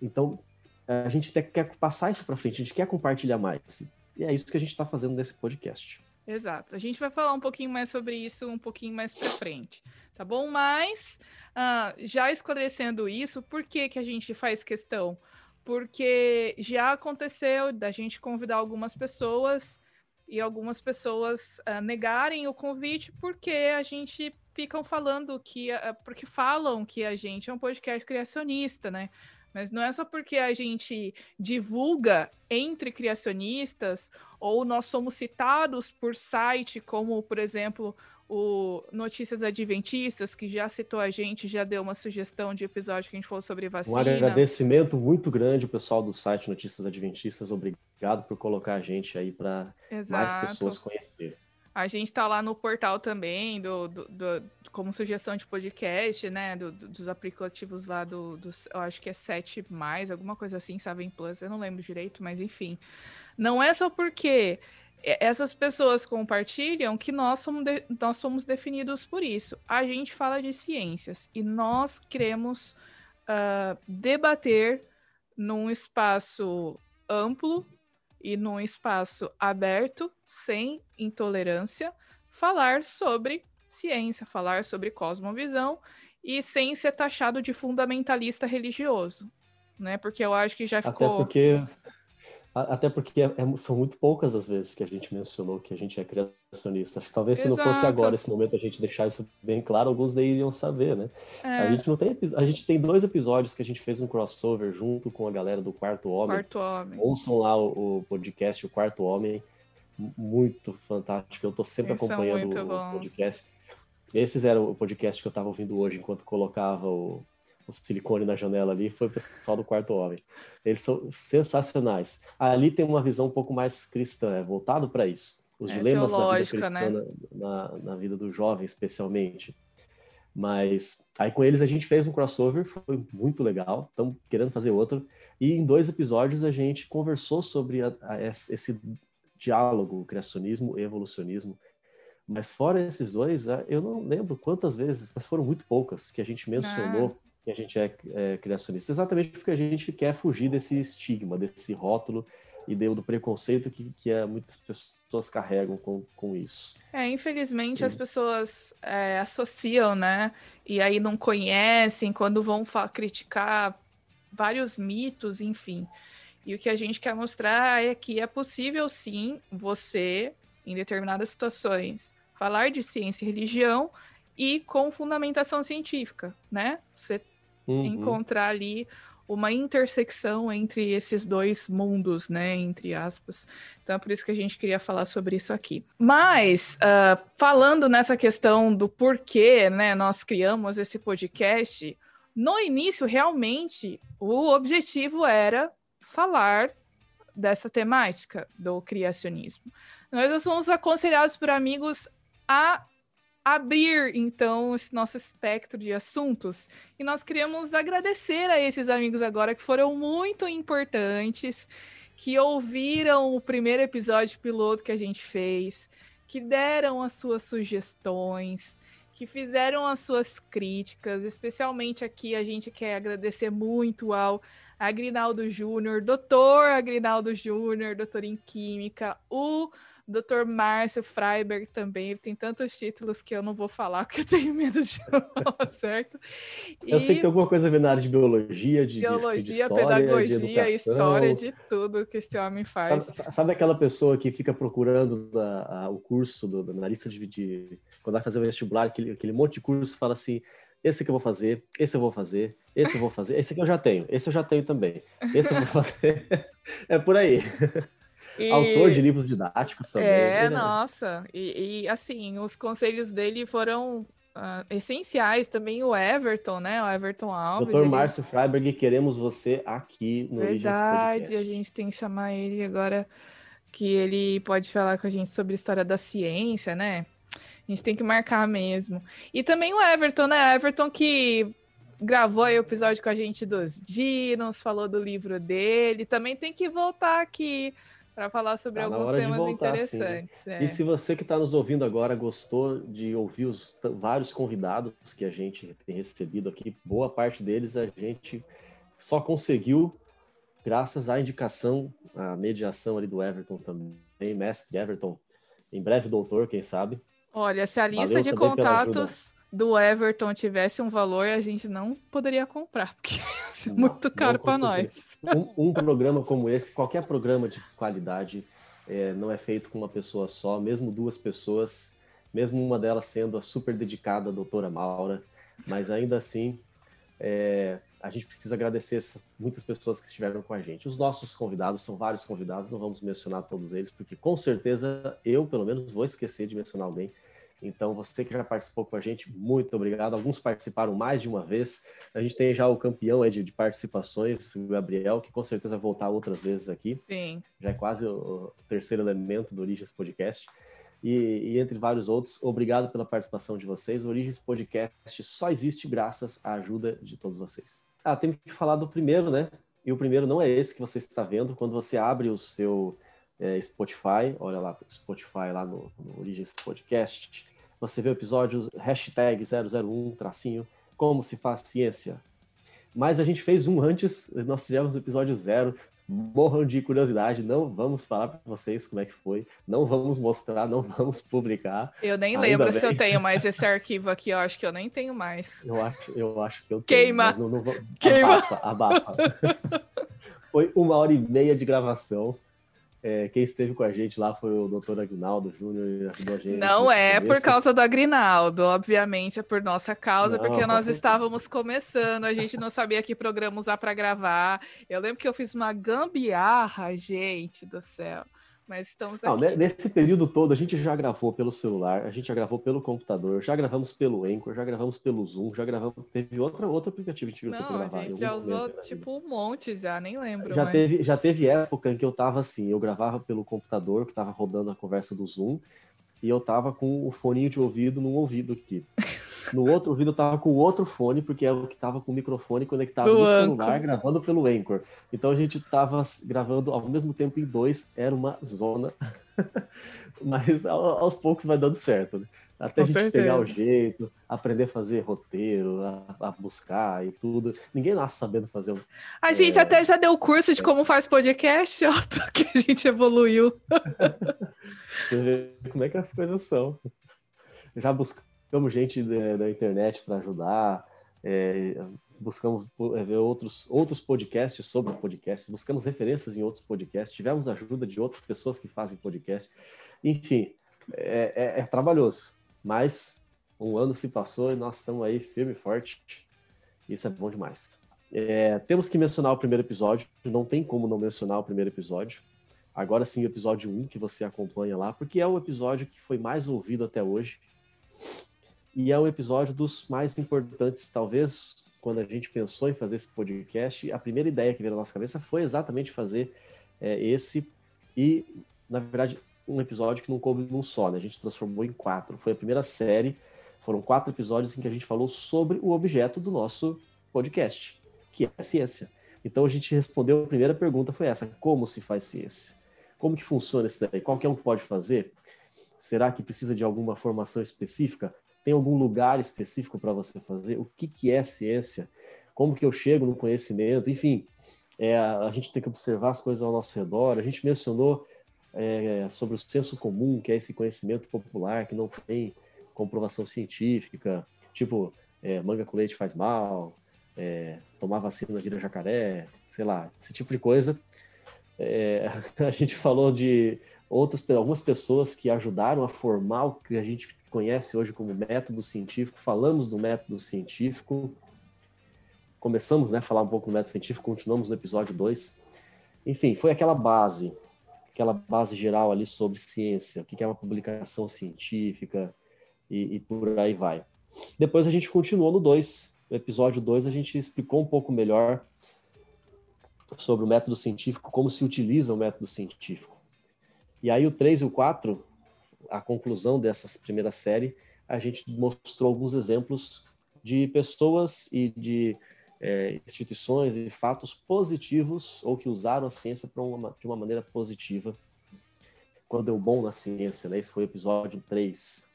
Então, a gente quer passar isso para frente, a gente quer compartilhar mais. E é isso que a gente está fazendo nesse podcast. Exato. A gente vai falar um pouquinho mais sobre isso um pouquinho mais para frente, tá bom? Mas uh, já esclarecendo isso, por que, que a gente faz questão? Porque já aconteceu da gente convidar algumas pessoas e algumas pessoas uh, negarem o convite porque a gente ficam falando que uh, porque falam que a gente é um podcast criacionista, né? Mas não é só porque a gente divulga entre criacionistas ou nós somos citados por site, como, por exemplo, o Notícias Adventistas, que já citou a gente, já deu uma sugestão de episódio que a gente falou sobre vacina. Um agradecimento muito grande, pessoal do site Notícias Adventistas. Obrigado por colocar a gente aí para mais pessoas conhecerem. A gente está lá no portal também, do, do, do, como sugestão de podcast, né? Do, dos aplicativos lá do. Eu acho que é 7 mais, alguma coisa assim, Seven Plus, eu não lembro direito, mas enfim. Não é só porque essas pessoas compartilham que nós somos, de, nós somos definidos por isso. A gente fala de ciências e nós queremos uh, debater num espaço amplo e num espaço aberto, sem intolerância, falar sobre ciência, falar sobre cosmovisão e sem ser taxado de fundamentalista religioso, né? Porque eu acho que já ficou. Até porque até porque é, é, são muito poucas as vezes que a gente mencionou que a gente é criacionista. Talvez se Exato. não fosse agora esse momento a gente deixar isso bem claro, alguns daí iriam saber, né? É. A gente não tem a gente tem dois episódios que a gente fez um crossover junto com a galera do Quarto Homem. Quarto Homem. Ouçam lá o, o podcast o Quarto Homem, muito fantástico. Eu tô sempre Eles acompanhando o, podcast. Esses eram o podcast que eu estava ouvindo hoje enquanto colocava o, o silicone na janela ali, foi o pessoal do Quarto Homem. Eles são sensacionais. Ali tem uma visão um pouco mais cristã, é voltado para isso. Os é, dilemas da vida cristã né? na, na, na, vida do jovem, especialmente. Mas aí com eles a gente fez um crossover, foi muito legal. Estamos querendo fazer outro. E em dois episódios a gente conversou sobre a, a, esse diálogo, criacionismo e evolucionismo. Mas fora esses dois, eu não lembro quantas vezes, mas foram muito poucas que a gente mencionou ah que a gente é, é, criacionista? Exatamente porque a gente quer fugir desse estigma, desse rótulo e do, preconceito que, que é, muitas pessoas carregam com, com isso. É, infelizmente Sim. as pessoas é, associam, né? E aí não conhecem quando vão criticar vários mitos, enfim. E o que a gente quer mostrar é que é possível sim você, em determinadas situações, falar de ciência e religião e com fundamentação científica, né? Você uhum. encontrar ali uma intersecção entre esses dois mundos, né, entre aspas. Então é por isso que a gente queria falar sobre isso aqui. Mas uh, falando nessa questão do porquê, né, nós criamos esse podcast. No início, realmente, o objetivo era falar dessa temática do criacionismo. Nós somos aconselhados por amigos a abrir então esse nosso espectro de assuntos. E nós queríamos agradecer a esses amigos agora que foram muito importantes, que ouviram o primeiro episódio piloto que a gente fez, que deram as suas sugestões, que fizeram as suas críticas, especialmente aqui a gente quer agradecer muito ao Agrinaldo Júnior, doutor Agrinaldo Júnior, doutor em Química, o Dr. Márcio Freiberg também, ele tem tantos títulos que eu não vou falar porque eu tenho medo de falar, certo? E... Eu sei que tem alguma coisa na área de biologia, de biologia, de, história, pedagogia, de história, de tudo que esse homem faz. Sabe, sabe aquela pessoa que fica procurando a, a, o curso do, na lista de, de, quando vai fazer o vestibular, aquele, aquele monte de curso, fala assim, esse que eu vou fazer, esse eu vou fazer, esse eu vou fazer, esse aqui eu já tenho, esse eu já tenho também, esse eu vou fazer. é por aí. E... Autor de livros didáticos também. É, né? nossa. E, e, assim, os conselhos dele foram uh, essenciais. Também o Everton, né? O Everton Alves. Doutor ele... Márcio Freiberg, queremos você aqui no Verdade, a gente tem que chamar ele agora que ele pode falar com a gente sobre a história da ciência, né? A gente tem que marcar mesmo. E também o Everton, né? Everton que gravou o episódio com a gente dos dinos, falou do livro dele. Também tem que voltar aqui para falar sobre tá alguns temas voltar, interessantes. É. E se você que está nos ouvindo agora gostou de ouvir os vários convidados que a gente tem recebido aqui, boa parte deles a gente só conseguiu graças à indicação, à mediação ali do Everton também, mestre Everton, em breve doutor, quem sabe. Olha, se a lista Valeu de contatos do Everton tivesse um valor, a gente não poderia comprar, porque é muito caro para nós. Um, um, programa como esse, qualquer programa de qualidade, é, não é feito com uma pessoa só, mesmo duas pessoas, mesmo uma delas sendo a super dedicada a doutora Maura, mas ainda assim, é, a gente precisa agradecer essas muitas pessoas que estiveram com a gente. Os nossos convidados, são vários convidados, não vamos mencionar todos eles, porque com certeza eu, pelo menos, vou esquecer de mencionar alguém. Então, você que já participou com a gente, muito obrigado. Alguns participaram mais de uma vez. A gente tem já o campeão de, de participações, o Gabriel, que com certeza vai voltar outras vezes aqui. Sim. Já é quase o, terceiro elemento do Origens Podcast. E, e, entre vários outros, obrigado pela participação de vocês. O Origens Podcast só existe graças à ajuda de todos vocês. Ah, tem que falar do primeiro, né? E o primeiro não é esse que você está vendo. Quando você abre o seu é, Spotify, olha lá, Spotify lá no, no Origens Podcast, você vê o episódio hashtag 001, tracinho, como se faz ciência. Mas a gente fez um antes, nós fizemos o episódio zero, morram de curiosidade, não vamos falar para vocês como é que foi, não vamos mostrar, não vamos publicar. Eu nem lembro bem. se eu tenho mais esse arquivo aqui, eu acho que eu nem tenho mais. Eu acho, eu acho que eu tenho. Queima! Não, não vou... Queima! Abafa, abafa. foi uma hora e meia de gravação. É, quem esteve com a gente lá foi o doutor Agnaldo Júnior. Não é começo. por causa do Agrinaldo, obviamente é por nossa causa, não, porque nós estávamos começando, a gente não sabia que programa usar para gravar. Eu lembro que eu fiz uma gambiarra, gente do céu. Mas estamos aqui. Não, nesse período todo, a gente já gravou pelo celular, a gente já gravou pelo computador, já gravamos pelo Anchor, já gravamos pelo Zoom, já gravamos. Teve outra, outro aplicativo que a gente gravar. A gente já usou, tipo, um monte já, nem lembro. Já, mas... teve, já teve época em que eu tava assim, eu gravava pelo computador, que tava rodando a conversa do Zoom, e eu tava com o foninho de ouvido no ouvido aqui. No outro ouvido eu tava com o outro fone, porque é o que tava com o microfone conectado Do no celular, gravando pelo Anchor. Então a gente tava gravando ao mesmo tempo em dois, era uma zona. Mas aos poucos vai dando certo, né? Até com a gente certeza. pegar o jeito, aprender a fazer roteiro, a, a, buscar e tudo. Ninguém nasce sabendo fazer um. A é... gente até já deu curso de como faz podcast, ó, que a gente evoluiu. Você vê como é que as coisas são. Já buscamos buscamos gente da, da internet para ajudar, é, buscamos é, ver outros, outros podcasts sobre podcasts, buscamos referências em outros podcasts, tivemos ajuda de outras pessoas que fazem podcast. Enfim, é, é, é trabalhoso, mas um ano se passou e nós estamos aí firme e forte. Isso é bom demais. É, temos que mencionar o primeiro episódio, não tem como não mencionar o primeiro episódio. Agora sim, o episódio 1 que você acompanha lá, porque é o episódio que foi mais ouvido até hoje e é um episódio dos mais importantes, talvez, quando a gente pensou em fazer esse podcast. A primeira ideia que veio na nossa cabeça foi exatamente fazer é, esse, e, na verdade, um episódio que não coube num só, né? A gente transformou em quatro. Foi a primeira série, foram quatro episódios em que a gente falou sobre o objeto do nosso podcast, que é a ciência. Então a gente respondeu, a primeira pergunta foi essa: como se faz ciência? Como que funciona isso daí? Qualquer um pode fazer? Será que precisa de alguma formação específica? Tem algum lugar específico para você fazer? O que, que é ciência? Como que eu chego no conhecimento? Enfim, é, a gente tem que observar as coisas ao nosso redor. A gente mencionou é, sobre o senso comum, que é esse conhecimento popular que não tem comprovação científica, tipo, é, manga com leite faz mal, é, tomar vacina vira jacaré, sei lá, esse tipo de coisa. É, a gente falou de outras algumas pessoas que ajudaram a formar o que a gente conhece hoje como método científico, falamos do método científico, começamos né, a falar um pouco do método científico, continuamos no episódio 2. Enfim, foi aquela base, aquela base geral ali sobre ciência, o que é uma publicação científica e, e por aí vai. Depois a gente continuou no 2. No episódio 2 a gente explicou um pouco melhor sobre o método científico, como se utiliza o método científico. E aí o 3 e o 4 a conclusão dessa primeira série, a gente mostrou alguns exemplos de pessoas e de é, instituições e fatos positivos ou que usaram a ciência uma, de uma maneira positiva quando deu bom na ciência, né? Esse foi o episódio 3.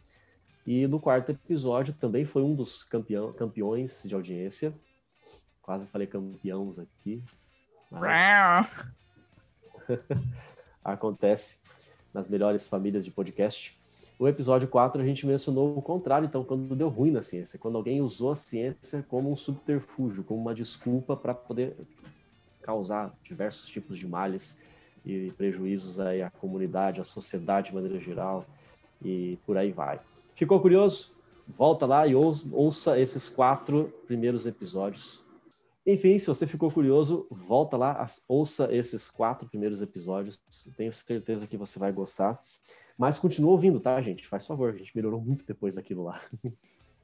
E no quarto episódio também foi um dos campeão, campeões de audiência. Quase falei campeões aqui. Mas... Acontece nas melhores famílias de podcast. O episódio 4 a gente mencionou o contrário, então, quando deu ruim na ciência, quando alguém usou a ciência como um subterfúgio, como uma desculpa para poder causar diversos tipos de males e prejuízos aí à comunidade, à sociedade de maneira geral e por aí vai. Ficou curioso? Volta lá e ouça esses quatro primeiros episódios. Enfim, se você ficou curioso, volta lá, ouça esses quatro primeiros episódios. Tenho certeza que você vai gostar. Mas continua ouvindo, tá, gente? Faz favor, a gente melhorou muito depois daquilo lá.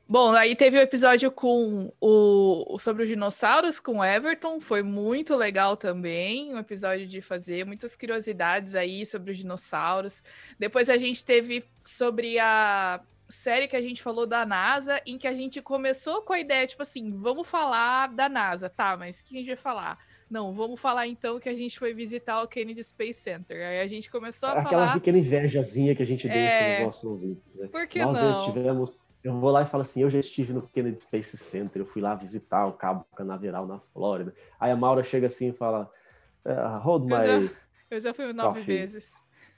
Bom, aí teve o episódio com o sobre os dinossauros com o Everton, foi muito legal também, um episódio de fazer muitas curiosidades aí sobre os dinossauros. Depois a gente teve sobre a série que a gente falou da NASA, em que a gente começou com a ideia, tipo assim, vamos falar da NASA, tá, mas quem a gente vai falar? Não, vamos falar então que a gente foi visitar o Kennedy Space Center. Aí a gente começou a Aquela falar... Aquela pequena invejazinha que a gente deixa é... nos nossos ouvintes, né? Por que Nós não? já estivemos eu vou lá e falo assim, eu já estive no Kennedy Space Center, eu fui lá visitar o Cabo Canaveral na Flórida. Aí a Maura chega assim e fala, uh, hold my... Eu já, eu já fui nove coffee. vezes.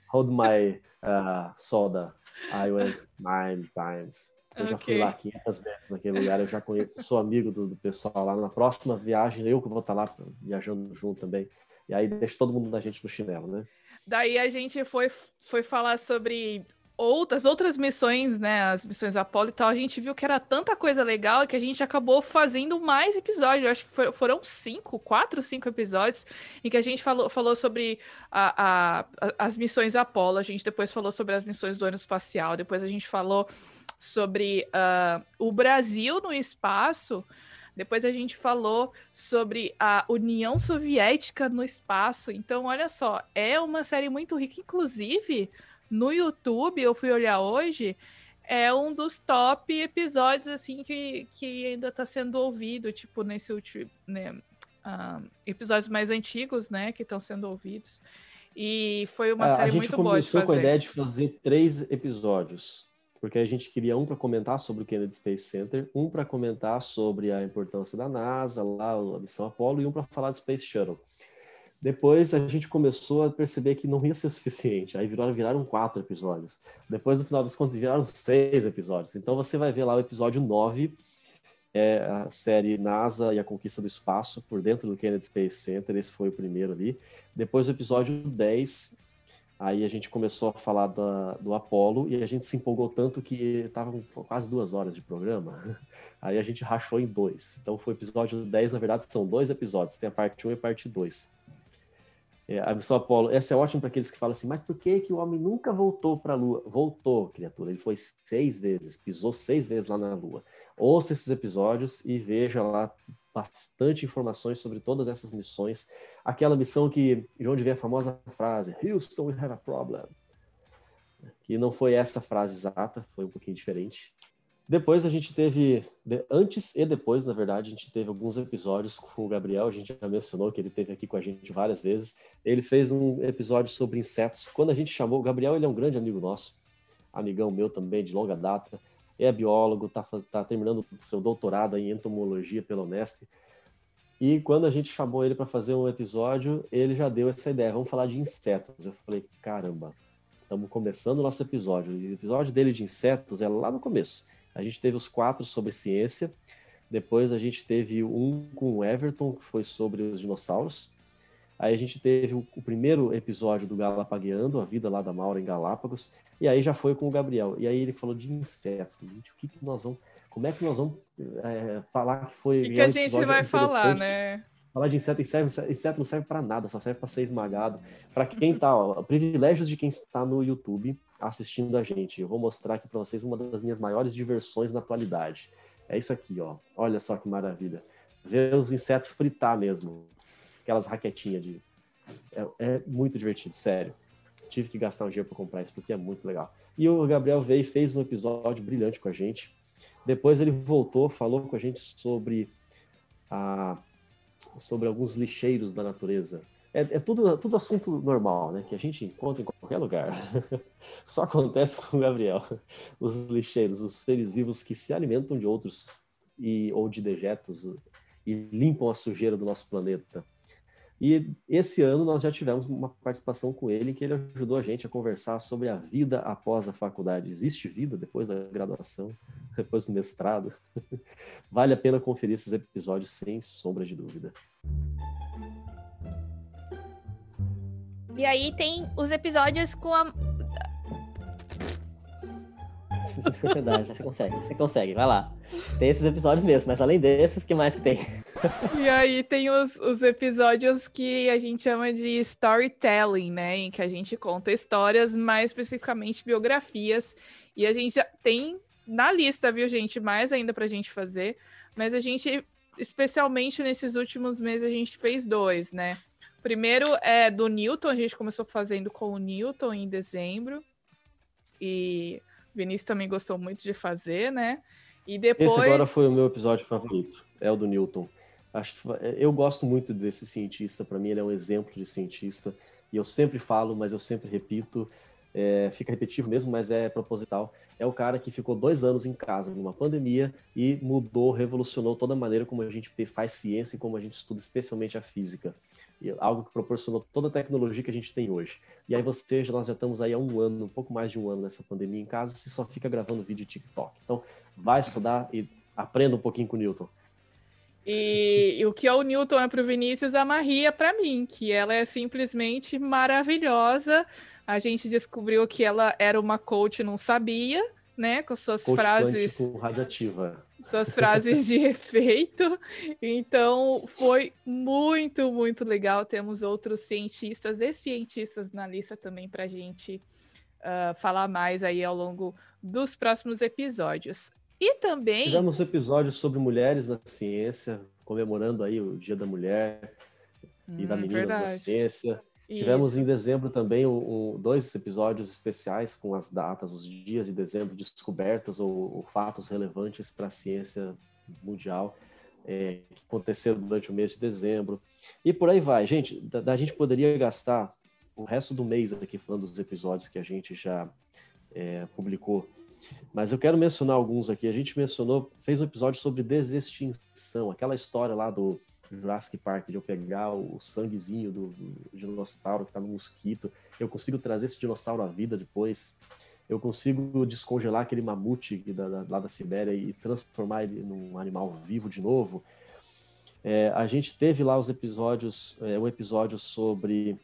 Hold my uh, soda. I went nine times. Eu okay. já fui lá 500 vezes naquele lugar, eu já conheço, sou amigo do, do, pessoal lá. Na próxima viagem, eu que vou estar lá viajando junto também. E aí deixa todo mundo da gente no chinelo, né? Daí a gente foi, foi falar sobre outras outras missões, né, as missões Apollo e tal, a gente viu que era tanta coisa legal que a gente acabou fazendo mais episódios. Eu acho que foram cinco, quatro, cinco episódios em que a gente falou, falou sobre a, a, as missões Apollo, a gente depois falou sobre as missões do ano espacial, depois a gente falou sobre uh, o Brasil no espaço. Depois a gente falou sobre a União Soviética no espaço. Então, olha só, é uma série muito rica. Inclusive, no YouTube, eu fui olhar hoje, é um dos top episódios, assim, que, que ainda está sendo ouvido, tipo, nesse último, né, uh, episódios mais antigos, né, que estão sendo ouvidos. E foi uma é, série muito boa de fazer. A gente começou com a ideia de fazer três episódios, porque a gente queria um para comentar sobre o Kennedy Space Center, um para comentar sobre a importância da NASA, lá a missão Apollo, e um para falar do Space Shuttle. Depois a gente começou a perceber que não ia ser suficiente. Aí viraram, viraram quatro episódios. Depois, no final das contas, viraram seis episódios. Então você vai ver lá o episódio 9, é a série NASA e a Conquista do Espaço por dentro do Kennedy Space Center. Esse foi o primeiro ali. Depois o episódio 10, aí a gente começou a falar da, do Apollo e a gente se empolgou tanto que estava quase duas horas de programa. Aí a gente rachou em dois. Então foi o episódio 10, na verdade são dois episódios. Tem a parte 1 e a parte 2. É, a missão Apolo, essa é ótima para aqueles que falam assim, mas por que, que o homem nunca voltou para a Lua? Voltou, criatura, ele foi seis vezes, pisou seis vezes lá na Lua. Ouça esses episódios e veja lá bastante informações sobre todas essas missões. Aquela missão que, de onde vem a famosa frase, Houston, we have a problem. Que não foi essa frase exata, foi um pouquinho diferente. Depois a gente teve, antes e depois, na verdade, a gente teve alguns episódios com o Gabriel, a gente já mencionou que ele teve aqui com a gente várias vezes. Ele fez um episódio sobre insetos. Quando a gente chamou, o Gabriel ele é um grande amigo nosso, amigão meu também, de longa data, é biólogo, está tá terminando seu doutorado em entomologia pela Unesp. E quando a gente chamou ele para fazer um episódio, ele já deu essa ideia, vamos falar de insetos. Eu falei, caramba, estamos começando o nosso episódio. E o episódio dele de insetos é lá no começo. A gente teve os quatro sobre ciência. Depois a gente teve um com o Everton, que foi sobre os dinossauros. Aí a gente teve o, o primeiro episódio do Galapagueando, a vida lá da Maura em Galápagos. E aí já foi com o Gabriel. E aí ele falou de insetos. Gente, o que, que nós vamos. Como é que nós vamos é, falar que foi. O que, a gente vai falar, né? Falar de inseto, inseto, inseto não serve para nada, só serve para ser esmagado. Para quem tá, ó, privilégios de quem está no YouTube assistindo a gente. Eu vou mostrar aqui para vocês uma das minhas maiores diversões na atualidade. É isso aqui, ó. Olha só que maravilha. Ver os insetos fritar mesmo. Aquelas raquetinhas de. É, é muito divertido, sério. Tive que gastar um dinheiro para comprar isso porque é muito legal. E o Gabriel veio e fez um episódio brilhante com a gente. Depois ele voltou, falou com a gente sobre, a, sobre alguns lixeiros da natureza. É, é, tudo, tudo assunto normal, né? Que a gente encontra em qualquer lugar. Só acontece com o Gabriel. Os lixeiros, os seres vivos que se alimentam de outros e, ou de dejetos e limpam a sujeira do nosso planeta. E esse ano nós já tivemos uma participação com ele, que ele ajudou a gente a conversar sobre a vida após a faculdade. Existe vida depois da graduação, depois do mestrado? vale a pena conferir esses episódios sem sombra de dúvida. E aí tem os episódios com a. Verdade, você consegue, você consegue, vai lá. Tem esses episódios mesmo, mas além desses, que mais que tem? E aí tem os, os episódios que a gente chama de storytelling, né? Em que a gente conta histórias, mais especificamente biografias. E a gente já tem na lista, viu, gente? Mais ainda pra gente fazer. Mas a gente, especialmente nesses últimos meses, a gente fez dois, né? Primeiro é do Newton, a gente começou fazendo com o Newton em dezembro. E o Vinícius também gostou muito de fazer, né? E depois. Esse agora foi o meu episódio favorito, é o do Newton. Acho que, eu gosto muito desse cientista, para mim ele é um exemplo de cientista. E eu sempre falo, mas eu sempre repito, é, fica repetitivo mesmo, mas é proposital. É o cara que ficou dois anos em casa numa pandemia e mudou, revolucionou toda a maneira como a gente faz ciência e como a gente estuda, especialmente a física algo que proporcionou toda a tecnologia que a gente tem hoje. E aí você, nós já estamos aí há um ano, um pouco mais de um ano nessa pandemia em casa, você só fica gravando vídeo TikTok. Então, vai estudar e aprenda um pouquinho com o Newton. E, e o que é o Newton é para o Vinícius, a Maria é para mim, que ela é simplesmente maravilhosa. A gente descobriu que ela era uma coach, não sabia, né? Com suas coach frases. Radiativa suas frases de efeito. Então, foi muito, muito legal. Temos outros cientistas e cientistas na lista também para a gente uh, falar mais aí ao longo dos próximos episódios. E também. Tivemos episódios sobre mulheres na ciência, comemorando aí o Dia da Mulher e hum, da Menina verdade. na Ciência. Isso. Tivemos em dezembro também o, dois episódios especiais com as datas, os dias de dezembro, descobertas ou, ou fatos relevantes para a ciência mundial é, que aconteceram durante o mês de dezembro. E por aí vai. Gente, da, a gente poderia gastar o resto do mês aqui falando dos episódios que a gente já é, publicou. Mas eu quero mencionar alguns aqui. A gente mencionou, fez um episódio sobre desextinção, aquela história lá do Jurassic Park, de eu pegar o sanguezinho do, do dinossauro que está no mosquito, eu consigo trazer esse dinossauro à vida depois, eu consigo descongelar aquele mamute da, da, lá da Sibéria e transformar ele num animal vivo de novo. É, a gente teve lá os episódios, é, um episódio sobre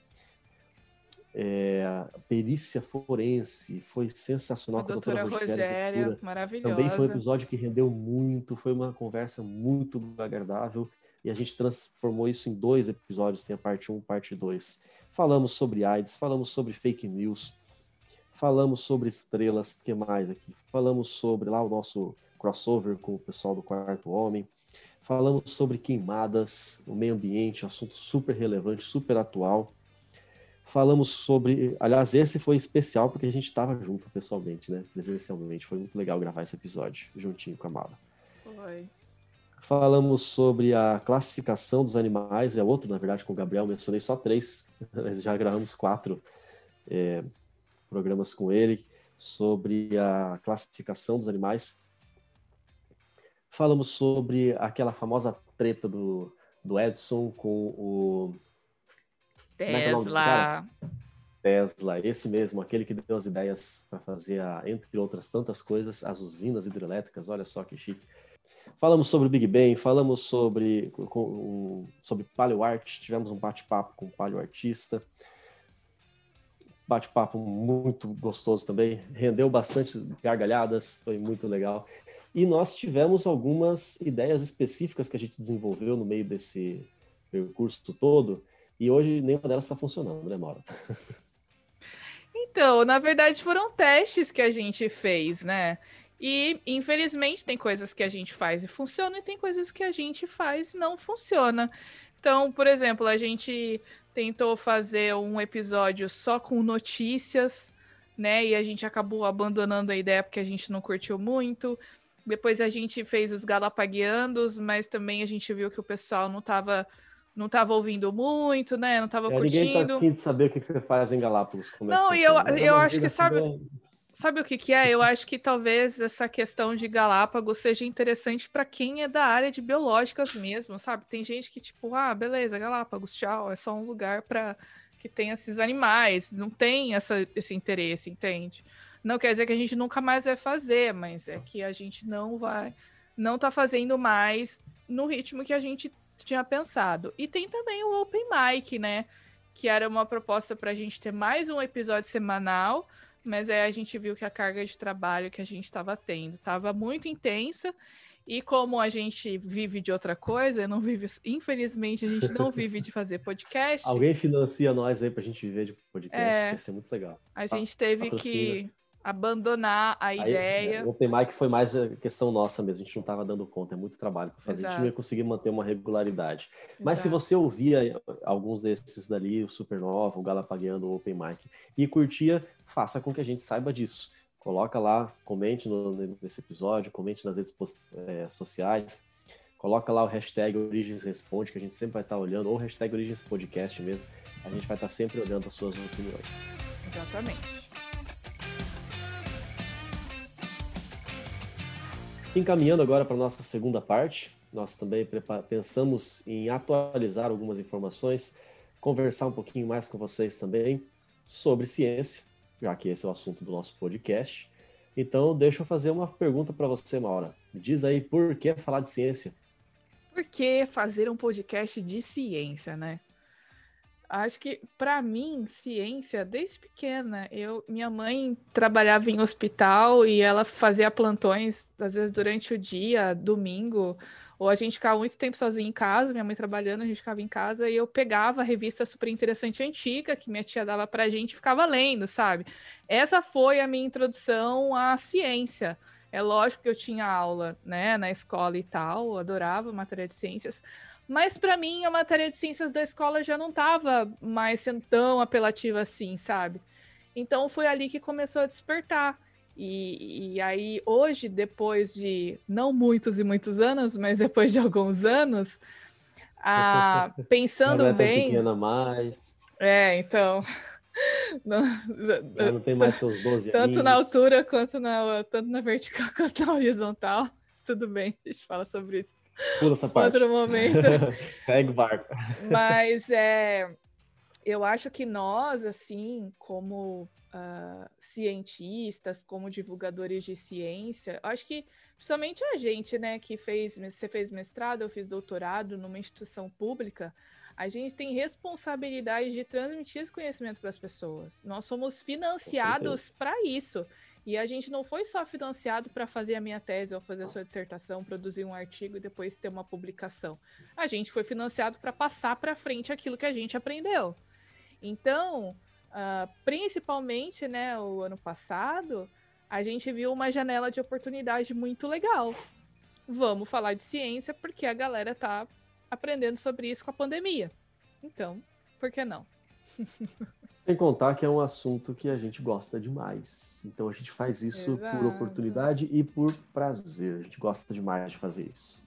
é, perícia forense, foi sensacional. A doutora, a doutora Rogéria, Rogéria maravilhosa. Também foi um episódio que rendeu muito, foi uma conversa muito agradável e a gente transformou isso em dois episódios, tem a parte 1 e parte 2. Falamos sobre AIDS, falamos sobre fake news, falamos sobre estrelas, que mais aqui? Falamos sobre lá o nosso crossover com o pessoal do Quarto Homem, falamos sobre queimadas, o meio ambiente, um assunto super relevante, super atual. Falamos sobre, aliás, esse foi especial porque a gente estava junto pessoalmente, né? Presencialmente, foi muito legal gravar esse episódio juntinho com a Mala. Foi. Falamos sobre a classificação dos animais, é outro, na verdade, com o Gabriel, mencionei só três, mas já gravamos quatro é, programas com ele sobre a classificação dos animais. Falamos sobre aquela famosa treta do, do Edson com o. É é Tesla. É Tesla, esse mesmo, aquele que deu as ideias para fazer, a, entre outras tantas coisas, as usinas hidrelétricas, olha só que chique. Falamos sobre o Big Bang, falamos sobre, com, sobre art, tivemos um bate-papo com o artista, Bate-papo muito gostoso também, rendeu bastante gargalhadas, foi muito legal. E nós tivemos algumas ideias específicas que a gente desenvolveu no meio desse percurso todo, e hoje nenhuma delas está funcionando, né? Então, na verdade, foram testes que a gente fez, né? E, infelizmente, tem coisas que a gente faz e funciona, e tem coisas que a gente faz e não funciona. Então, por exemplo, a gente tentou fazer um episódio só com notícias, né? E a gente acabou abandonando a ideia porque a gente não curtiu muito. Depois a gente fez os Galapagueandos, mas também a gente viu que o pessoal não estava não tava ouvindo muito, né? Não estava É, curtindo. ninguém tá afim de saber o que que você faz em Galápagos. como é Não, e eu- é eu uma acho que vida sabe- toda- Sabe o que que é? Eu acho que talvez essa questão de Galápagos seja interessante para quem é da área de biológicas mesmo, sabe? Tem gente que tipo, ah, beleza, Galápagos, tchau, é só um lugar para que tem esses animais, não tem essa, esse interesse, entende? Não quer dizer que a gente nunca mais vai fazer, mas é que a gente não vai, não tá fazendo mais no ritmo que a gente tinha pensado. E tem também o Open Mic, né? Que era uma proposta para a gente ter mais um episódio semanal, mas aí a gente viu que a carga de trabalho que a gente estava tendo estava muito intensa. E como a gente vive de outra coisa, não vive, infelizmente, a gente não vive de fazer podcast. Alguém financia nós aí pra gente viver de podcast, É. ia ser muito legal. A gente teve patrocina. que abandonar a Aí, ideia. é, o Open Mic foi mais a questão nossa mesmo, a gente não estava dando conta, é muito trabalho para fazer, a gente não ia Exato. conseguir manter uma regularidade. Mas se Exato. você ouvia alguns desses dali, o Supernova, o Galapagueando, o Open Mic, e curtia, faça com que a gente saiba disso. Coloca lá, comente no- nesse episódio, comente nas redes eh, sociais, coloca lá o hashtag Origens Responde, que a gente sempre vai estar olhando, ou o hashtag Origens Podcast mesmo, a gente vai estar sempre olhando as suas opiniões. Exatamente. Encaminhando agora para a nossa segunda parte, nós também pensamos em atualizar algumas informações, conversar um pouquinho mais com vocês também sobre ciência, já que esse é o assunto do nosso podcast. Então, deixa eu fazer uma pergunta para você, Maura. Me diz aí por que falar de ciência? Por que fazer um podcast de ciência, né? Acho que para mim ciência desde pequena, eu minha mãe trabalhava em hospital e ela fazia plantões às vezes durante o dia, domingo, ou a gente ficava muito tempo sozinho em casa, minha mãe trabalhando, a gente ficava em casa e eu pegava a revista super interessante antiga que minha tia dava pra gente e ficava lendo, sabe? Essa foi a minha introdução à ciência. É lógico que eu tinha aula, né, na escola e tal, adorava matéria de ciências, mas para mim a matéria de ciências da escola já não estava mais sendo tão apelativa assim, sabe? Então foi ali que começou a despertar. E, e aí hoje, depois de não muitos e muitos anos, mas depois de alguns anos, Já pensando não bem, pequena mais, é, então, não- não tem mais seus 12 tanto na altura quanto na, tanto na vertical quanto na horizontal. Mas Tudo bem, a gente fala sobre isso Pula essa parte. outro momento. Segue o barco. Mas é, eu acho que nós, assim, como ah, cientistas, como divulgadores de ciência, acho que principalmente a gente, né, que fez, você fez mestrado, eu fiz doutorado numa instituição pública, a gente tem responsabilidade de transmitir esse conhecimento para as pessoas. Nós somos financiados para isso. E a gente não foi só financiado para fazer a minha tese ou fazer a sua dissertação, produzir um artigo e depois ter uma publicação. A gente foi financiado para passar para frente aquilo que a gente aprendeu. Então, ah, principalmente, né, o ano passado, a gente viu uma janela de oportunidade muito legal. Vamos falar de ciência porque a galera tá aprendendo sobre isso com a pandemia. Então, por que não? Sem contar que é um assunto que a gente gosta demais. Então a gente faz isso por Exato. oportunidade e por prazer. A gente gosta demais de fazer isso.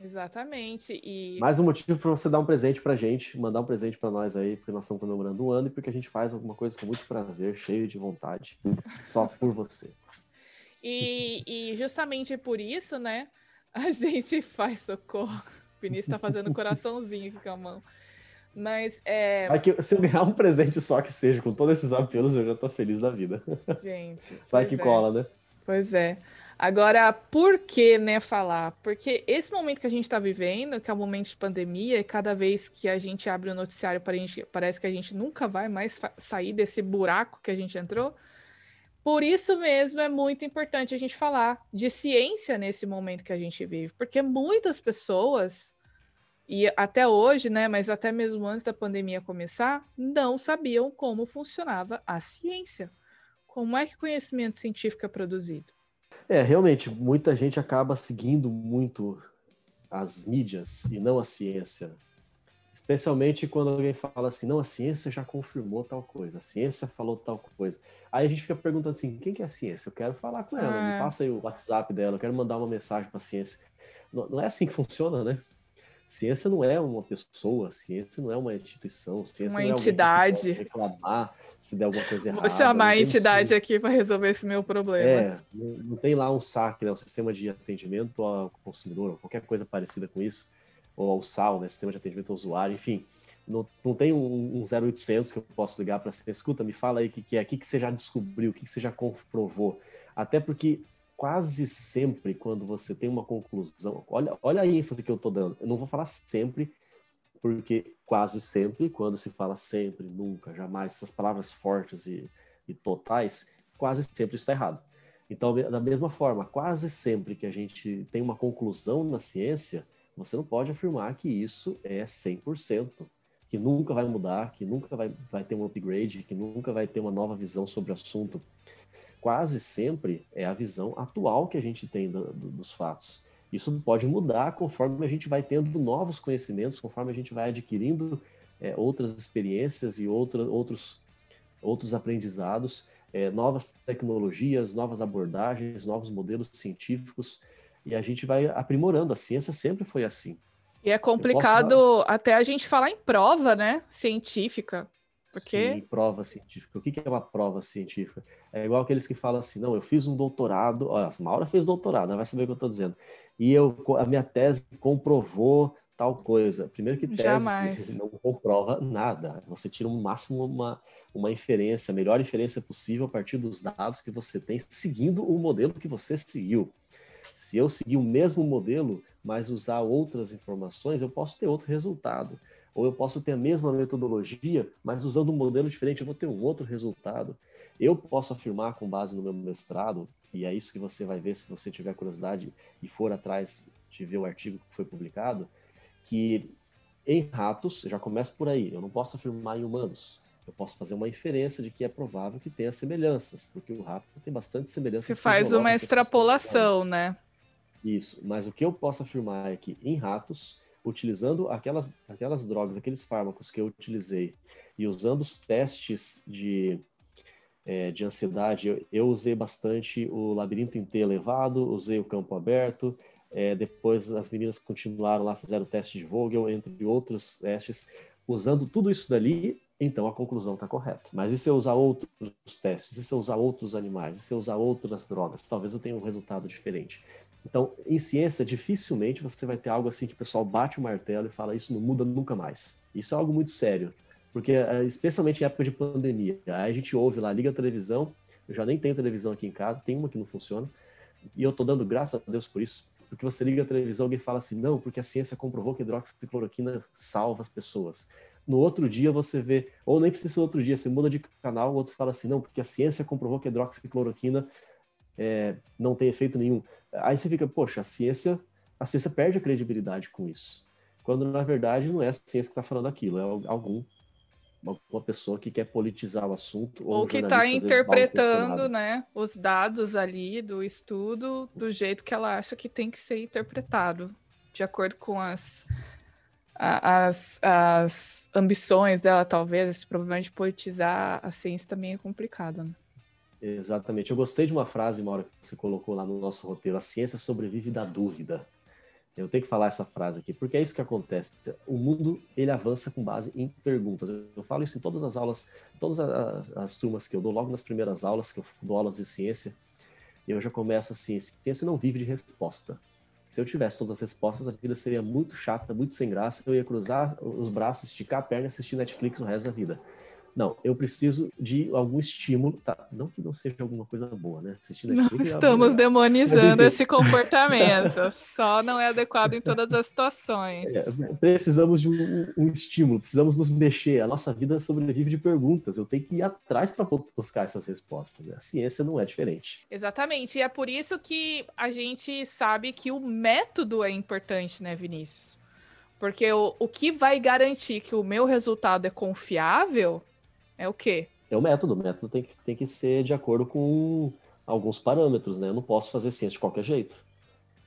Exatamente. E Mais um motivo para você dar um presente pra gente, mandar um presente pra nós aí, porque nós estamos comemorando um ano e porque a gente faz alguma coisa com muito prazer, cheio de vontade, só por você. E, e justamente por isso, né, a gente faz socorro. O Vinícius tá fazendo coraçãozinho aqui com a mão. Mas, é, Vai que se eu ganhar um presente só que seja, com todos esses apelos, eu já tô feliz da vida. gente. Vai que é, cola, né? Pois é. Agora, por que, né, falar? Porque esse momento que a gente está vivendo, que é o momento de pandemia, e cada vez que a gente abre o noticiário, parece que a gente nunca vai mais sair desse buraco que a gente entrou. Por isso mesmo é muito importante a gente falar de ciência nesse momento que a gente vive, porque muitas pessoas, e até hoje, né, mas até mesmo antes da pandemia começar, não sabiam como funcionava a ciência. Como é que conhecimento científico é produzido? É, realmente, muita gente acaba seguindo muito as mídias e não a ciência. Especialmente quando alguém fala assim, não, a ciência já confirmou tal coisa, a ciência falou tal coisa. Aí a gente fica perguntando assim, quem que é a ciência? Eu quero falar com ela, me Ah. passa aí o WhatsApp dela, eu quero mandar uma mensagem para a ciência. Não, não é assim que funciona, né? Ciência não é uma pessoa, ciência não é uma instituição, ciência Uma não é entidade. pode reclamar se der alguma coisa errada. Vou chamar a entidade aqui para resolver esse meu problema. é, não não tem lá um SAC, né, um sistema de atendimento ao consumidor, ou qualquer coisa parecida com isso, ou ao SAL, né, sistema de atendimento ao usuário, enfim. Não, não tem um, um 0800 que eu posso ligar para você, escuta, me fala aí o que, que é, o que, que você já descobriu, o que, que você já comprovou. Até porque quase sempre quando você tem uma conclusão, olha, olha a ênfase que eu estou dando, eu não vou falar sempre, porque quase sempre, quando se fala sempre, nunca, jamais, essas palavras fortes e, e totais, quase sempre está errado. Então, da mesma forma, quase sempre que a gente tem uma conclusão na ciência, você não pode afirmar que isso é 100%, que nunca vai mudar, que nunca vai, vai ter um upgrade, que nunca vai ter uma nova visão sobre o assunto. Quase sempre é a visão atual que a gente tem do, do, dos fatos. Isso pode mudar conforme a gente vai tendo novos conhecimentos, conforme a gente vai adquirindo é, outras experiências e outra, outros, outros aprendizados, é, novas tecnologias, novas abordagens, novos modelos científicos, e a gente vai aprimorando. A ciência sempre foi assim. E é complicado até a gente falar em prova, né? Científica. Porque... Sim, prova científica. O que é uma prova científica? É igual aqueles que falam assim, não, eu fiz um doutorado, olha, a Maura fez doutorado, ela vai saber o que eu estou dizendo. E eu, a minha tese comprovou tal coisa. Primeiro que tese Jamais. não comprova nada. Você tira no máximo uma, uma inferência, a melhor inferência possível a partir dos dados que você tem, seguindo o modelo que você seguiu. Se eu seguir o mesmo modelo, mas usar outras informações, eu posso ter outro resultado. Ou eu posso ter a mesma metodologia, mas usando um modelo diferente, eu vou ter um outro resultado. Eu posso afirmar com base no meu mestrado, e é isso que você vai ver se você tiver curiosidade e for atrás de ver o artigo que foi publicado, que em ratos, já começa por aí, eu não posso afirmar em humanos. Eu posso fazer uma inferência de que é provável que tenha semelhanças, porque o rato tem bastante semelhança. Você faz uma extrapolação, né? Isso, mas o que eu posso afirmar é que em ratos, utilizando aquelas, aquelas drogas, aqueles fármacos que eu utilizei e usando os testes de, é, de ansiedade, eu, eu, usei bastante o labirinto em T elevado, usei o campo aberto, é, depois as meninas continuaram lá, fizeram o teste de Vogel, entre outros testes, usando tudo isso dali, então a conclusão está correta. Mas e se eu usar outros testes? E se eu usar outros animais? E se eu usar outras drogas? Talvez eu tenha um resultado diferente. Então, em ciência, dificilmente você vai ter algo assim que o pessoal bate o martelo e fala isso não muda nunca mais. Isso é algo muito sério, porque especialmente em época de pandemia, aí a gente ouve lá, liga a televisão, eu já nem tenho televisão aqui em casa, tem uma que não funciona, e eu tô dando graças a Deus por isso, porque você liga a televisão e alguém fala assim, não, porque a ciência comprovou que hidroxicloroquina salva as pessoas. No outro dia você vê, ou nem precisa ser outro dia, você muda de canal, o outro fala assim, não, porque a ciência comprovou que hidroxicloroquina é, não tem efeito nenhum. Aí você fica, poxa, a ciência, a ciência perde a credibilidade com isso. Quando na verdade não é a ciência que está falando aquilo, é algum uma pessoa que quer politizar o assunto ou, ou que está interpretando, né, os dados ali do estudo do jeito que ela acha que tem que ser interpretado, de acordo com as as, as ambições dela, talvez esse problema de politizar a ciência também é complicado, né? Exatamente. Eu gostei de uma frase, Maura, que você colocou lá no nosso roteiro: a ciência sobrevive da dúvida. Eu tenho que falar essa frase aqui, porque é isso que acontece. O mundo ele avança com base em perguntas. Eu falo isso em todas as aulas, todas as, as turmas que eu dou, logo nas primeiras aulas, que eu dou aulas de ciência, eu já começo assim: ciência não vive de resposta. Se eu tivesse todas as respostas, a vida seria muito chata, muito sem graça. Eu ia cruzar os braços, esticar a perna e assistir Netflix o resto da vida. Não, eu preciso de algum estímulo, tá? Não que não seja alguma coisa boa, né? Assistir Netflix não estamos é demonizando esse comportamento, só não é adequado em todas as situações. É, precisamos de um, um, estímulo, precisamos nos mexer. A nossa vida sobrevive de perguntas. Eu tenho que ir atrás para buscar essas respostas. Né? A ciência não é diferente. Exatamente, e é por isso que a gente sabe que o método é importante, né, Vinícius? Porque o, o que vai garantir que o meu resultado é confiável é o quê? É o método. O método tem que, tem que ser de acordo com alguns parâmetros, né? Eu não posso fazer ciência de qualquer jeito.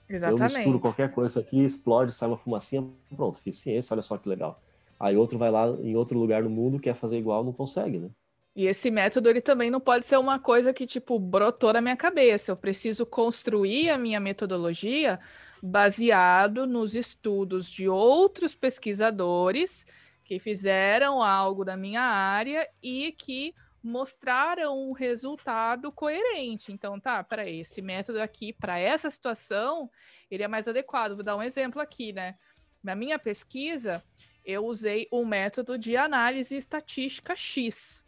Exatamente. Eu misturo qualquer coisa aqui, explode, sai uma fumacinha, pronto, fiz ciência, olha só que legal. Aí outro vai lá em outro lugar no mundo, quer fazer igual, não consegue, né? E esse método ele também não pode ser uma coisa que tipo brotou na minha cabeça. Eu preciso construir a minha metodologia baseado nos estudos de outros pesquisadores que fizeram algo na minha área e que mostraram um resultado coerente. Então, tá, para esse método aqui, para essa situação, ele é mais adequado. Vou dar um exemplo aqui, né? Na minha pesquisa, eu usei o um método de análise estatística X.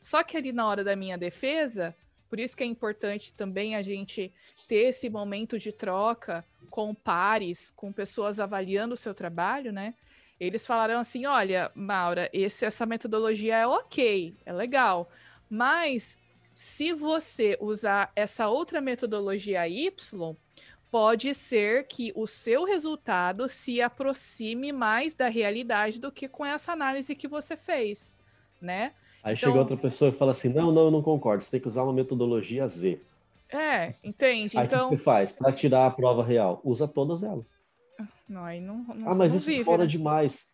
Só que ali na hora da minha defesa, por isso que é importante também a gente ter esse momento de troca com pares, com pessoas avaliando o seu trabalho, né? Eles falaram assim: olha, Maura, esse, essa metodologia é ok, é legal, mas se você usar essa outra metodologia Y, pode ser que o seu resultado se aproxime mais da realidade do que com essa análise que você fez, né? Aí então, chega outra pessoa e fala assim: não, não, eu não concordo, você tem que usar uma metodologia Z. É, entende? Aí então. O que você faz? Para tirar a prova real, usa todas elas. Não, aí não. não ah, mas não isso vive, fora né? demais.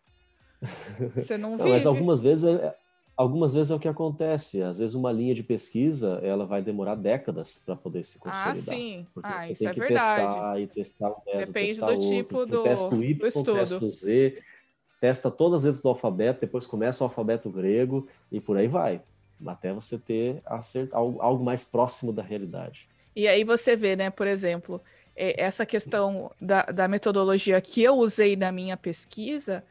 Você não, não vive. Mas algumas vezes, é, algumas vezes é o que acontece. Às vezes uma linha de pesquisa ela vai demorar décadas para poder se consolidar. Ah, sim. Ah, isso é verdade. testar e testar o método, Depende testar do outro. tipo do, testa o Y, do estudo. testa o Z, testa todas as letras do alfabeto, depois começa o alfabeto grego e por aí vai. Até você ter acert... algo mais próximo da realidade. E aí você vê, né, por exemplo, essa questão da, da metodologia que eu usei na minha pesquisa,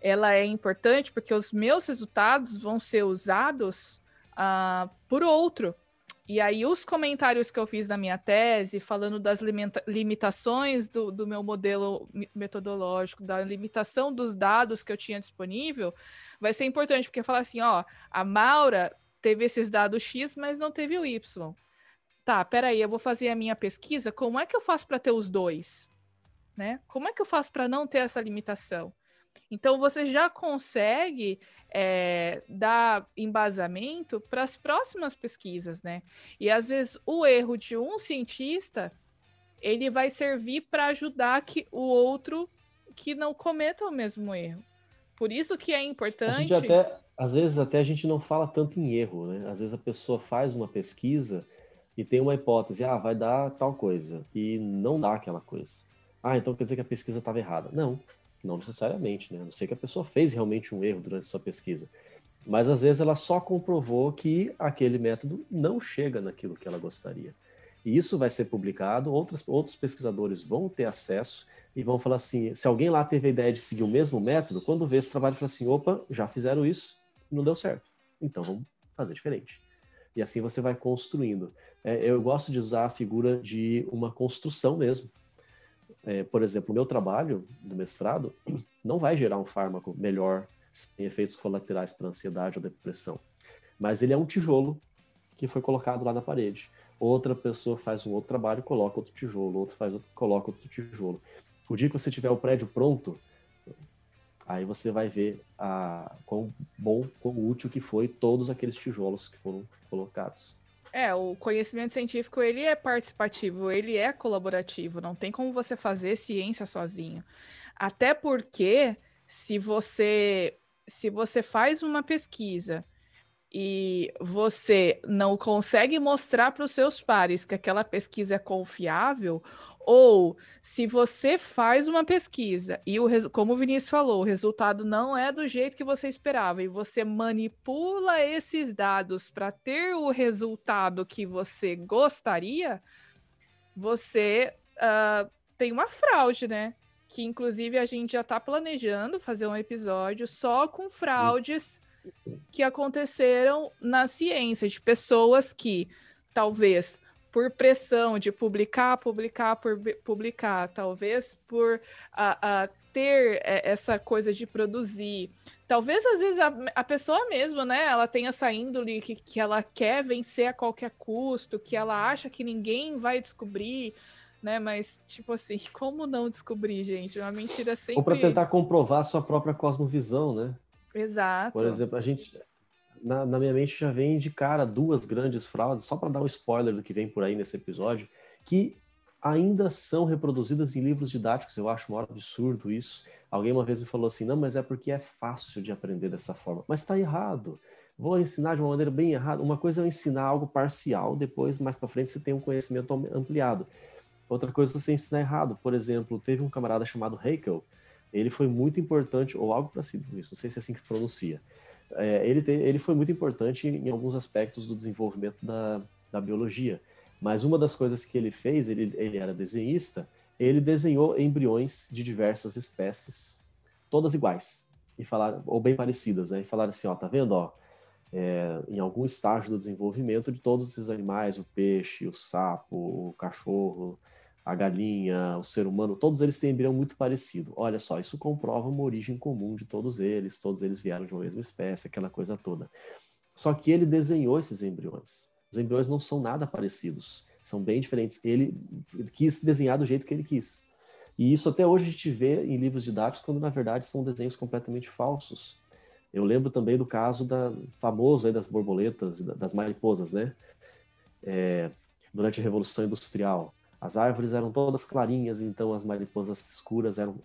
ela é importante porque os meus resultados vão ser usados uh, por outro. E aí, os comentários que eu fiz na minha tese, falando das limita limitações do, do, meu modelo metodológico, da limitação dos dados que eu tinha disponível, vai ser importante, porque falar assim: ó, a Maura teve esses dados X, mas não teve o Y. Tá, peraí, eu vou fazer a minha pesquisa, como é que eu faço para ter os dois? Né? Como é que eu faço para não ter essa limitação? Então você já consegue é, dar embasamento para as próximas pesquisas, né? E às vezes o erro de um cientista ele vai servir para ajudar que o outro que não cometa o mesmo erro. Por isso que é importante. Até, às vezes até a gente não fala tanto em erro, né? Às vezes a pessoa faz uma pesquisa e tem uma hipótese, ah, vai dar tal coisa, e não dá aquela coisa. Ah, então quer dizer que a pesquisa estava errada. Não, não necessariamente, né? A não sei que a pessoa fez realmente um erro durante sua pesquisa. Mas às vezes ela só comprovou que aquele método não chega naquilo que ela gostaria. E isso vai ser publicado, outros, outros pesquisadores vão ter acesso e vão falar assim: se alguém lá teve a ideia de seguir o mesmo método, quando vê esse trabalho, fala assim: opa, já fizeram isso, não deu certo. Então vamos fazer diferente. E assim você vai construindo. É, eu gosto de usar a figura de uma construção mesmo é, por exemplo, o meu trabalho do mestrado não vai gerar um fármaco melhor sem efeitos colaterais para ansiedade ou depressão, mas ele é um tijolo que foi colocado lá na parede. Outra pessoa faz um outro trabalho, coloca outro tijolo, outro faz outro, coloca outro tijolo. O dia que você tiver o prédio pronto, aí você vai ver a, quão bom, quão útil que foi todos aqueles tijolos que foram colocados. É, o conhecimento científico ele é participativo, ele é colaborativo, não tem como você fazer ciência sozinho. Até porque se você se você faz uma pesquisa e você não consegue mostrar para os seus pares que aquela pesquisa é confiável, ou se você faz uma pesquisa e o como o Vinícius falou, o resultado não é do jeito que você esperava e você manipula esses dados para ter o resultado que você gostaria, você uh, tem uma fraude, né? Que inclusive a gente já está planejando fazer um episódio só com fraudes que aconteceram na ciência, de pessoas que talvez por pressão de publicar, publicar, por publicar, talvez por a, a ter é, essa coisa de produzir. Talvez às vezes a, a pessoa mesmo, né, ela tenha essa índole que, que ela quer vencer a qualquer custo, que ela acha que ninguém vai descobrir, né? Mas, tipo assim, como não descobrir, gente? Uma mentira sempre. Ou para tentar comprovar a sua própria cosmovisão, né? Exato. Por exemplo, a gente, na, na, minha mente já vem de cara duas grandes fraudes, só para dar um spoiler do que vem por aí nesse episódio, que ainda são reproduzidas em livros didáticos. Eu acho um absurdo isso. Alguém uma vez me falou assim: não, mas é porque é fácil de aprender dessa forma. Mas está errado. Vou ensinar de uma maneira bem errada. Uma coisa é ensinar algo parcial, depois, mais para frente, você tem um conhecimento ampliado. Outra coisa é você ensinar errado. Por exemplo, teve um camarada chamado Heikel. Ele foi muito importante, ou algo parecido com isso, não sei se é assim que se pronuncia. É, ele, ele foi muito importante em, em alguns aspectos do desenvolvimento da, da biologia mas uma das coisas que ele fez, ele, ele era desenhista, ele desenhou embriões de diversas espécies, todas iguais, e falar, ou bem parecidas, né? E falaram assim, ó, tá vendo, ó, é, em algum estágio do desenvolvimento de todos esses animais, o peixe, o sapo, o cachorro, a galinha, o ser humano, todos eles têm embrião muito parecido. Olha só, isso comprova uma origem comum de todos eles, todos eles vieram de uma mesma espécie, aquela coisa toda. Só que ele desenhou esses embriões. Os embriões não são nada parecidos, são bem diferentes. Ele quis desenhar do jeito que ele quis. E isso até hoje a gente vê em livros didáticos, quando na verdade são desenhos completamente falsos. Eu lembro também do caso da, famoso aí das borboletas, das mariposas, né? É, durante a Revolução Industrial. As árvores eram todas clarinhas, então as mariposas escuras eram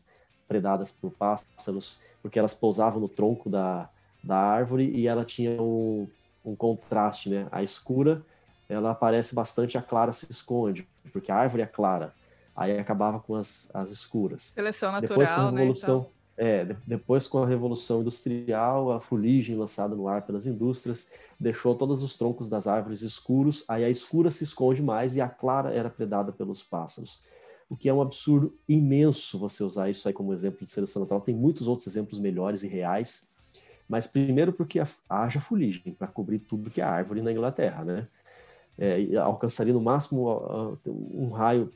predadas por pássaros, porque elas pousavam no tronco da, da árvore e ela tinha um, um contraste, né? A escura, ela aparece bastante, a clara se esconde, porque a árvore é clara. Aí acabava com as, as escuras. Seleção natural, depois, com a né, revolução, né? É, depois com a revolução industrial, a fuligem lançada no ar pelas indústrias deixou todos os troncos das árvores escuros, aí a escura se esconde mais e a clara era predada pelos pássaros. O que é um absurdo imenso você usar isso aí como exemplo de seleção natural. Tem muitos outros exemplos melhores e reais mas primeiro porque haja fuligem para cobrir tudo que é árvore na Inglaterra, né? É, alcançaria no máximo um raio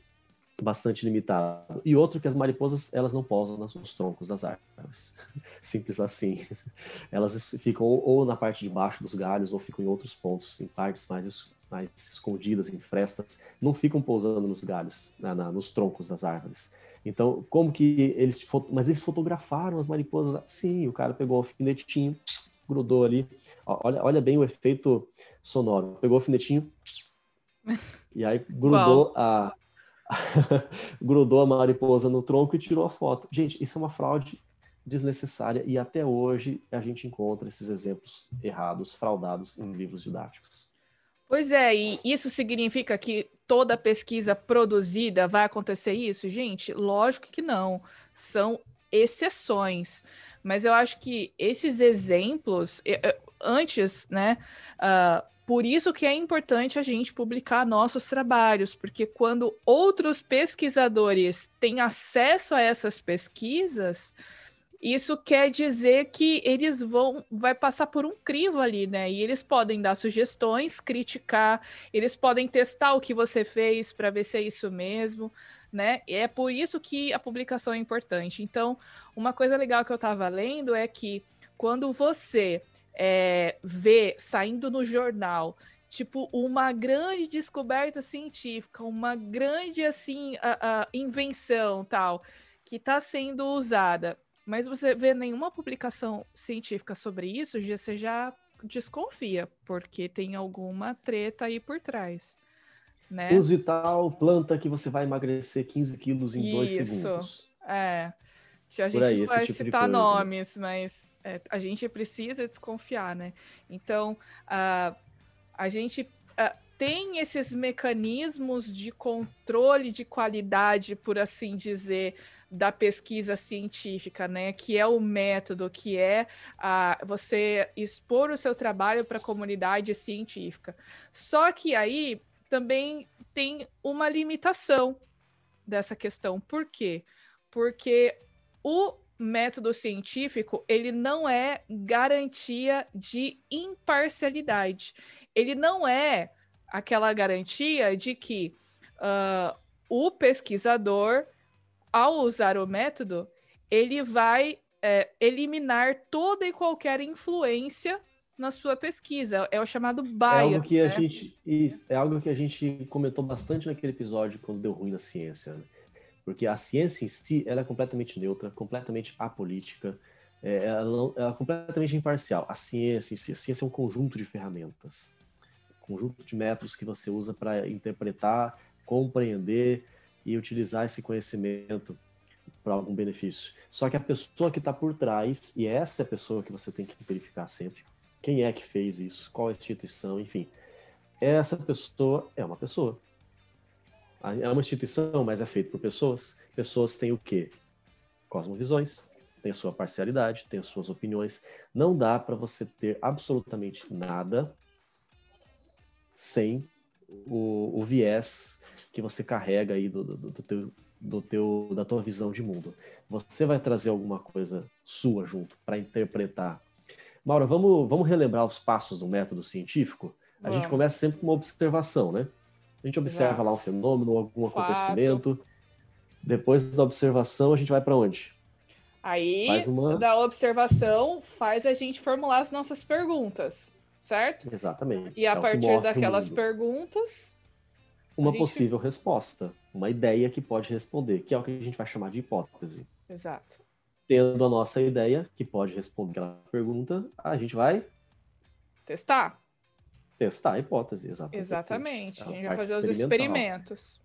bastante limitado. E outro que as mariposas elas não pousam nos troncos das árvores, simples assim. Elas ficam ou, na parte de baixo dos galhos ou ficam em outros pontos, em partes mais mais escondidas, em frestas, não ficam pousando nos galhos, na, na, nos troncos das árvores. Então, como que eles. Mas eles fotografaram as mariposas. Sim, o cara pegou o alfinetinho, grudou ali. Olha, olha bem o efeito sonoro. Pegou o alfinetinho e aí grudou a. grudou a mariposa no tronco e tirou a foto. Gente, isso é uma fraude desnecessária e até hoje a gente encontra esses exemplos errados, fraudados em livros didáticos. Pois é, e isso significa que toda pesquisa produzida vai acontecer isso? Gente, lógico que não. São exceções. Mas eu acho que esses exemplos, antes, né? Uh, por isso que é importante a gente publicar nossos trabalhos, porque quando outros pesquisadores têm acesso a essas pesquisas, isso quer dizer que eles vão vai passar por um crivo ali, né? E eles podem dar sugestões, criticar, eles podem testar o que você fez para ver se é isso mesmo, né? E é por isso que a publicação é importante. Então, uma coisa legal que eu estava lendo é que quando você é, vê saindo no jornal tipo uma grande descoberta científica, uma grande assim a, a invenção tal que está sendo usada mas você vê nenhuma publicação científica sobre isso, você já desconfia, porque tem alguma treta aí por trás. Né? Use tal planta que você vai emagrecer 15 quilos em isso, dois segundos. É. A gente aí, não vai tipo citar nomes, mas é, a gente precisa desconfiar, né? Então, uh, a gente tem esses mecanismos de controle de qualidade, por assim dizer, da pesquisa científica, né? Que é o método, que é a, você expor o seu trabalho para a comunidade científica. Só que aí também tem uma limitação dessa questão. Por quê? Porque o método científico ele não é garantia de imparcialidade. Ele não é aquela garantia de que uh, o pesquisador ao usar o método, ele vai é, eliminar toda e qualquer influência na sua pesquisa. É o chamado bias. É algo que né? a gente isso, é algo que a gente comentou bastante naquele episódio quando deu ruim na ciência, né? Porque a ciência em si ela é completamente neutra, completamente apolítica, é, ela, ela é completamente imparcial. A ciência em si, a ciência é um conjunto de ferramentas, um conjunto de métodos que você usa para interpretar, compreender e utilizar esse conhecimento para algum benefício. Só que a pessoa que está por trás, e essa é a pessoa que você tem que verificar sempre, quem é que fez isso, qual instituição, enfim. Essa pessoa é uma pessoa. É uma instituição, mas é feito por pessoas. Pessoas têm o quê? Cosmovisões, tem a sua parcialidade, tem as suas opiniões. Não dá para você ter absolutamente nada sem o, o, viés que você carrega aí do, do, do, teu, do teu, da tua visão de mundo. Você vai trazer alguma coisa sua junto para interpretar. Maura, vamos, vamos relembrar os passos do método científico? A gente começa sempre com uma observação, né? A gente observa Exato. lá um fenômeno, algum Fato. acontecimento. Depois da observação, a gente vai para onde? Aí, uma... da observação, faz a gente formular as nossas perguntas, certo? Exatamente. E a é partir daquelas perguntas. Uma gente... possível resposta, uma ideia que pode responder, que é o que a gente vai chamar de hipótese. Exato. Tendo a nossa ideia, que pode responder aquela pergunta, a gente vai testar. Testar a hipótese, exatamente. Exatamente. A, a gente vai fazer os experimentos.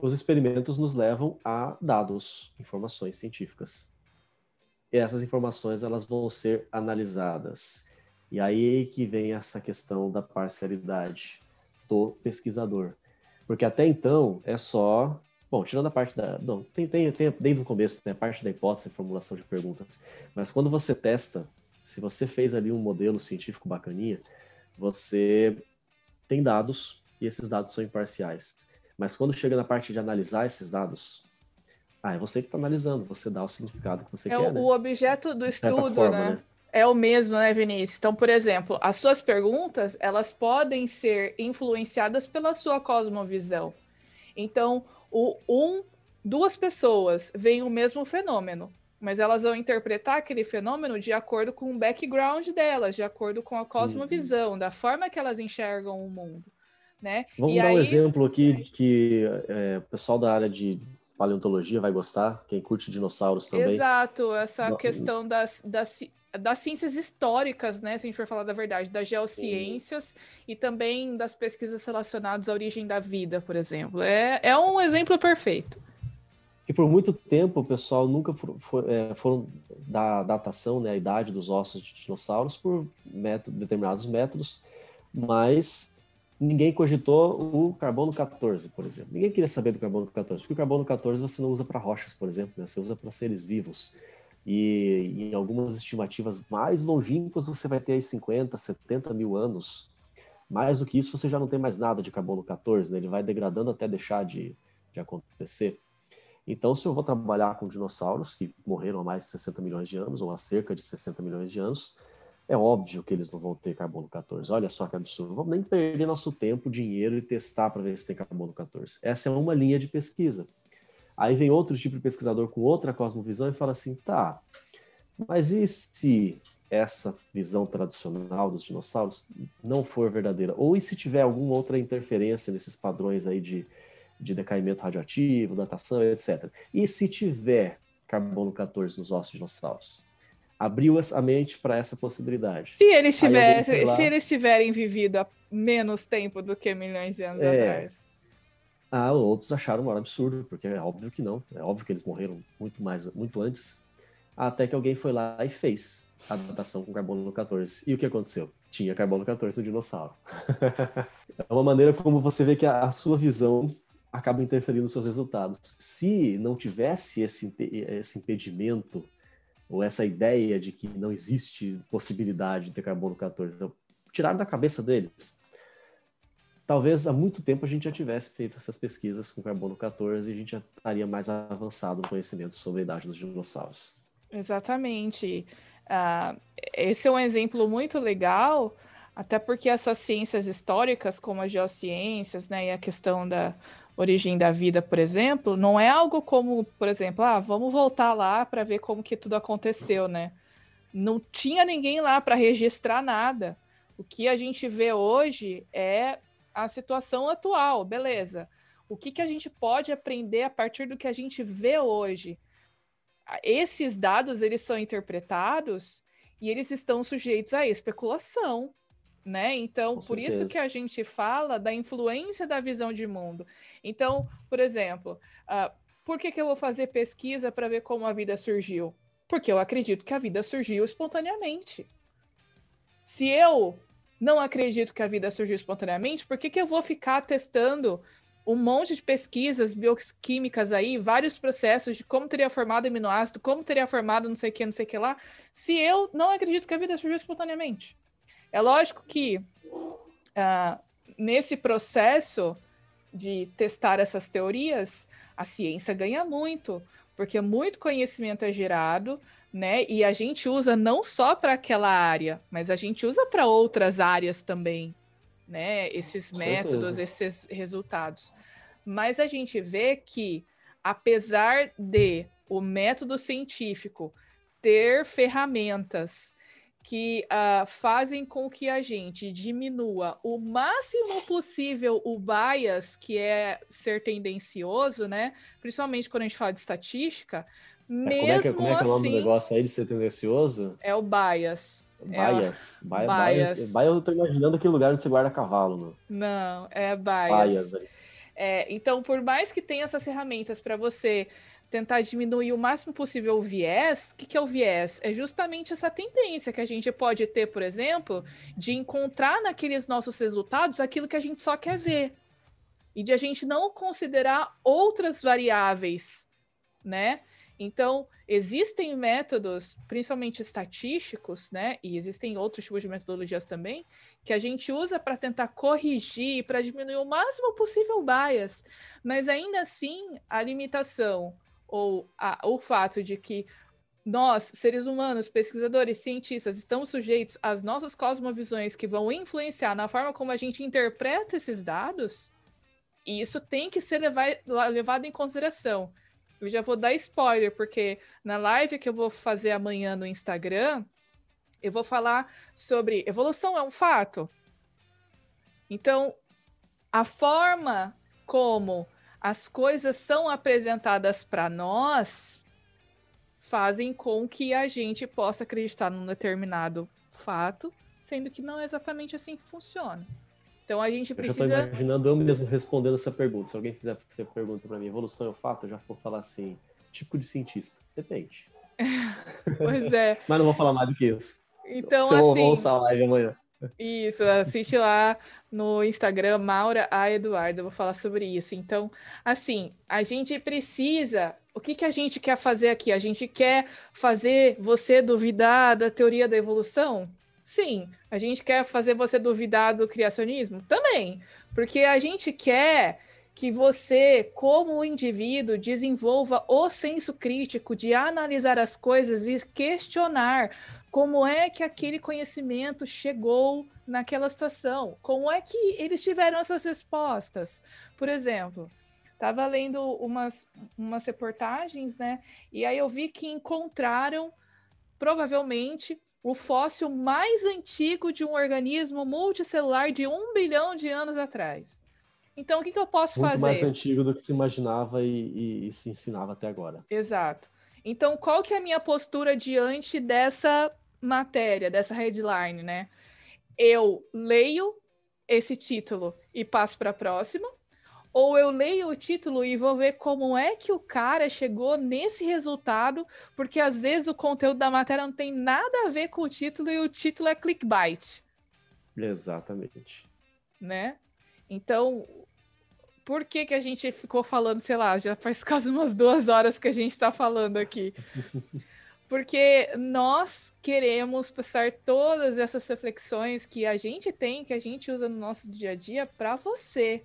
Os experimentos nos levam a dados, informações científicas. E essas informações elas vão ser analisadas. E aí que vem essa questão da parcialidade do pesquisador. Porque até então é só. Bom, tirando a parte da. Não, tem, tem, tem desde o começo, tem a parte da hipótese, formulação de perguntas. Mas quando você testa, se você fez ali um modelo científico bacaninha, você tem dados e esses dados são imparciais. Mas quando chega na parte de analisar esses dados, ah, é você que está analisando, você dá o significado que você é quer. O, né? o objeto do estudo, forma, né? né? É o mesmo, né, Vinícius? Então, por exemplo, as suas perguntas, elas podem ser influenciadas pela sua cosmovisão. Então, o, um, duas pessoas veem o mesmo fenômeno, mas elas vão interpretar aquele fenômeno de acordo com o background delas, de acordo com a cosmovisão, uhum. da forma que elas enxergam o mundo né? Vamos e dar aí... um exemplo aqui que é, o pessoal da área de paleontologia vai gostar, quem curte dinossauros também. Exato, essa questão das, das, das ciências históricas, né? Se a gente for falar da verdade, das geociências e também das pesquisas relacionadas à origem da vida, por exemplo. É, é um exemplo perfeito. Que por muito tempo o pessoal nunca for, for, é, foram da datação, né, a idade dos ossos de dinossauros por método, determinados métodos, mas ninguém cogitou o carbono 14, por exemplo. Ninguém queria saber do carbono 14, porque o carbono 14 você não usa para rochas, por exemplo, né? você usa para seres vivos. E em algumas estimativas mais longínquas você vai ter aí 50, 70 mil anos. Mais do que isso, você já não tem mais nada de carbono 14, né? ele vai degradando até deixar de, de acontecer. Então, se eu vou trabalhar com dinossauros que morreram há mais de 60 milhões de anos, ou há cerca de 60 milhões de anos, é óbvio que eles não vão ter carbono 14. Olha só que absurdo. Vamos nem perder nosso tempo, dinheiro e testar para ver se tem carbono 14. Essa é uma linha de pesquisa. Aí vem outro tipo de pesquisador com outra cosmovisão e fala assim: tá, mas e se essa visão tradicional dos dinossauros não for verdadeira? Ou e se tiver alguma outra interferência nesses padrões aí de, de decaimento radioativo, datação, etc. E se tiver carbono 14 nos ossos de dinossauros? abriu a mente para essa possibilidade. Se eles, tivessem, lá... se eles tiverem vivido há menos tempo do que milhões de anos é... atrás. Ah, outros acharam um absurdo, porque é óbvio que não. É óbvio que eles morreram muito mais, muito antes. Até que alguém foi lá e fez a datação com carbono 14. E o que aconteceu? Tinha carbono 14 no dinossauro. é uma maneira como você vê que a, a sua visão acaba interferindo nos seus resultados. Se não tivesse esse, esse impedimento ou essa ideia de que não existe possibilidade de ter carbono 14. Então, tiraram da cabeça deles. Talvez há muito tempo a gente já tivesse feito essas pesquisas com carbono 14 e a gente já estaria mais avançado no conhecimento sobre a idade dos dinossauros. Exatamente. Uh, esse é um exemplo muito legal, até porque essas ciências históricas, como as geociências, né, e a questão da origem da vida, por exemplo, não é algo como, por exemplo, ah, vamos voltar lá para ver como que tudo aconteceu, né? Não tinha ninguém lá para registrar nada. O que a gente vê hoje é a situação atual, beleza. O que, que a gente pode aprender a partir do que a gente vê hoje? Esses dados, eles são interpretados e eles estão sujeitos à especulação, né? Então, Com por isso certeza. que a gente fala da influência da visão de mundo. Então, por exemplo, ah, por que, que eu vou fazer pesquisa para ver como a vida surgiu? Porque eu acredito que a vida surgiu espontaneamente. Se eu não acredito que a vida surgiu espontaneamente, por que, que eu vou ficar testando um monte de pesquisas bioquímicas aí, vários processos de como teria formado aminoácido, como teria formado não sei o que, não sei o que lá, se eu não acredito que a vida surgiu espontaneamente? É lógico que ah, nesse processo de testar essas teorias, a ciência ganha muito, porque muito conhecimento é gerado, né? E a gente usa não só para aquela área, mas a gente usa para outras áreas também, né? Esses Com métodos, certeza. esses resultados. Mas a gente vê que, apesar de o método científico ter ferramentas que ah, fazem com que a gente diminua o máximo possível o bias, que é ser tendencioso, né? Principalmente quando a gente fala de estatística, É, mesmo como é que, como é, que é o nome do assim negócio aí de ser tendencioso? é o bias. Baias. Baia, Bias. baia, baia, eu tô imaginando aquele lugar onde você guarda cavalo, mano. Não, é bias. Baias. velho. É, então, por mais que tenha essas ferramentas para você tentar diminuir o máximo possível o viés, o que, que é o viés? É justamente essa tendência que a gente pode ter, por exemplo, de encontrar naqueles nossos resultados aquilo que a gente só quer ver. E de a gente não considerar outras variáveis, né? Então, existem métodos, principalmente estatísticos, né? E existem outros tipos de metodologias também, que a gente usa para tentar corrigir, para diminuir o máximo possível o bias. Mas ainda assim, a limitação ou a- o fato de que nós, seres humanos, pesquisadores, cientistas, estamos sujeitos às nossas cosmovisões que vão influenciar na forma como a gente interpreta esses dados, e isso tem que ser leva- levado em consideração. Eu já vou dar spoiler, porque na live que eu vou fazer amanhã no Instagram, eu vou falar sobre evolução é um fato. Então, a forma como as coisas são apresentadas para nós fazem com que a gente possa acreditar num determinado fato, sendo que não é exatamente assim que funciona. Então a gente Eu já tô precisa. imaginando eu mesmo respondendo essa pergunta. Se alguém fizer essa pergunta pra mim, evolução é um fato, eu já vou falar assim, tipo de cientista. Depende. Pois é. Mas não vou falar mais do que isso. Então, Se eu assim. ouço a live amanhã. Isso, assiste lá no Instagram, Maura A. Eduardo, eu vou falar sobre isso. Então, assim, a gente precisa. O que, que a gente quer fazer aqui? A gente quer fazer você duvidar da teoria da evolução? Sim. A gente quer fazer você duvidar do criacionismo? Também. Porque a gente quer que você, como indivíduo, desenvolva o senso crítico de analisar as coisas e questionar como é que aquele conhecimento chegou naquela situação, como é que eles tiveram essas respostas. Por exemplo, estava lendo umas, umas reportagens, né? E aí eu vi que encontraram, provavelmente, o fóssil mais antigo de um organismo multicelular de um bilhão de anos atrás. Então, o que, que eu posso Muito fazer? mais antigo do que se imaginava e, e- e se ensinava até agora. Exato. Então, qual que é a minha postura diante dessa matéria, dessa headline, né? Eu leio esse título e passo para a próxima, ou eu leio o título e vou ver como é que o cara chegou nesse resultado, porque às vezes o conteúdo da matéria não tem nada a ver com o título e o título é clickbait Exatamente. né? Então, por que que a gente ficou falando, sei lá, já faz quase umas duas horas que a gente está falando aqui? Porque nós queremos passar todas essas reflexões que a gente tem, que a gente usa no nosso dia a dia, para você.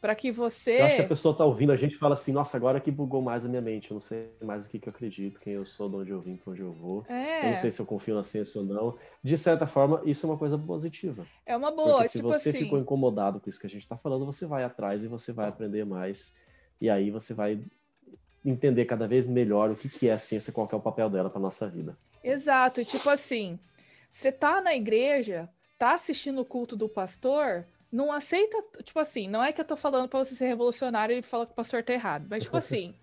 Para que você. Eu acho que a pessoa tá ouvindo a gente e fala assim, nossa, agora que bugou mais a minha mente, eu não sei mais o que, que eu acredito, quem eu sou, de onde eu vim, pra onde eu vou. Eu É, não sei se eu confio na ciência ou não. De certa forma, isso é uma coisa positiva. é uma boa. Porque se tipo você assim. ficou incomodado com isso que a gente está falando, você vai atrás e você vai aprender mais. E aí você vai entender cada vez melhor o que, que é a ciência, qual que é o papel dela para nossa vida. Exato, tipo assim, você tá na igreja, tá assistindo o culto do pastor, não aceita, tipo assim, não é que eu tô falando pra você ser revolucionário e fala que o pastor tá errado, mas tipo assim,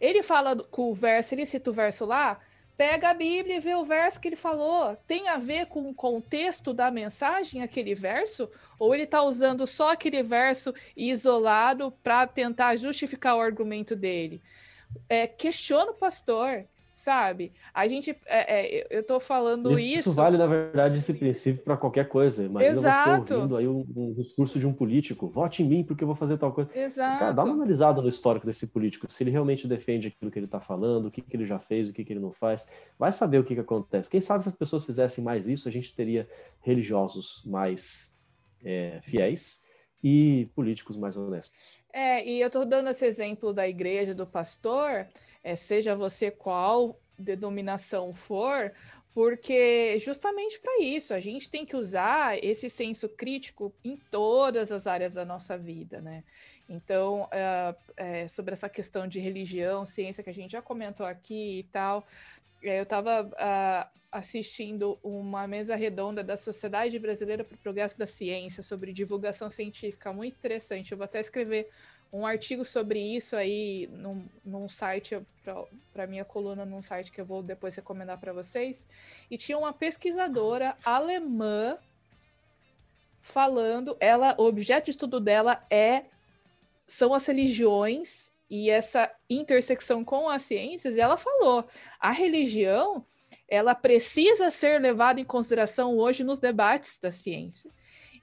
ele fala com o verso, ele cita o verso lá, Pega a Bíblia e vê o verso que ele falou. Tem a ver com o contexto da mensagem, aquele verso? Ou ele está usando só aquele verso isolado para tentar justificar o argumento dele? É, questiona o pastor, sabe? A gente, é, é, eu tô falando isso. Isso vale, na verdade, esse princípio para qualquer coisa. Imagina Exato. você ouvindo aí um, um, discurso de um político, vote em mim porque eu vou fazer tal coisa. Exato. Cara, dá uma analisada no histórico desse político, se ele realmente defende aquilo que ele está falando, o que, que ele já fez, o que, que ele não faz. Vai saber o que, que acontece. Quem sabe se as pessoas fizessem mais isso, a gente teria religiosos mais é, fiéis e políticos mais honestos. É, e eu estou dando esse exemplo da igreja, do pastor, é, seja você qual denominação for, porque justamente para isso a gente tem que usar esse senso crítico em todas as áreas da nossa vida, né? Então, é, é, sobre essa questão de religião, ciência que a gente já comentou aqui e tal, eu estava uh, ah, assistindo uma mesa redonda da Sociedade Brasileira para o Progresso da Ciência sobre divulgação científica, muito interessante. Eu vou até escrever um artigo sobre isso aí num, num site, para minha coluna, num site que eu vou depois recomendar para vocês. E tinha uma pesquisadora alemã falando, ela, o objeto de estudo dela é são as religiões e essa intersecção com as ciências, ela falou, a religião, ela precisa ser levada em consideração hoje nos debates da ciência.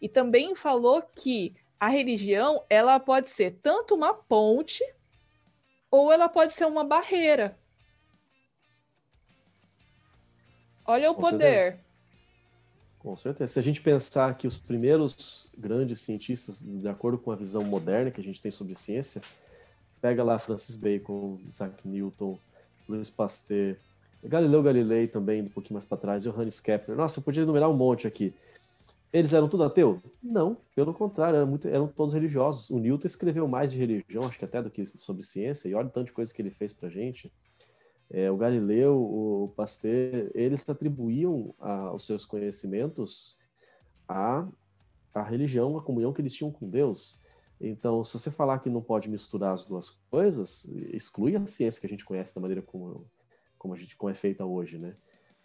E também falou que a religião ela pode ser tanto uma ponte ou ela pode ser uma barreira. Olha o Com poder. Certeza. Com certeza. Se a gente pensar que os primeiros grandes cientistas, de acordo com a visão moderna que a gente tem sobre ciência, pega lá Francis Bacon, Isaac Newton, Louis Pasteur, Galileu Galilei também, um pouquinho mais para trás, Johannes Kepler. Nossa, eu podia enumerar um monte aqui. Eles eram tudo ateu? Não, pelo contrário, eram, muito, eram todos religiosos. O Newton escreveu mais de religião, acho que até do que sobre ciência, e olha o tanto de coisa que ele fez pra gente. É, o Galileu, o Pasteur, eles atribuíam a, seus conhecimentos à religião, à comunhão que eles tinham com Deus. Então, se você falar que não pode misturar as duas coisas, exclui a ciência que a gente conhece da maneira como, como a gente como é feita hoje, né?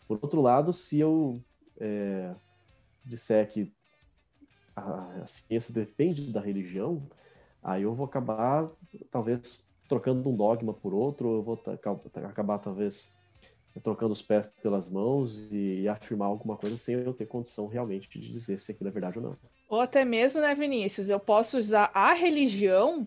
Por outro lado, se eu é, disser que a, a ciência depende da religião, aí eu vou acabar, talvez, trocando um dogma por outro, eu vou acabar, talvez, trocando os pés pelas mãos e, e afirmar alguma coisa sem eu ter condição realmente de dizer se aquilo é verdade ou não. Ou até mesmo, né, Vinícius, eu posso usar a religião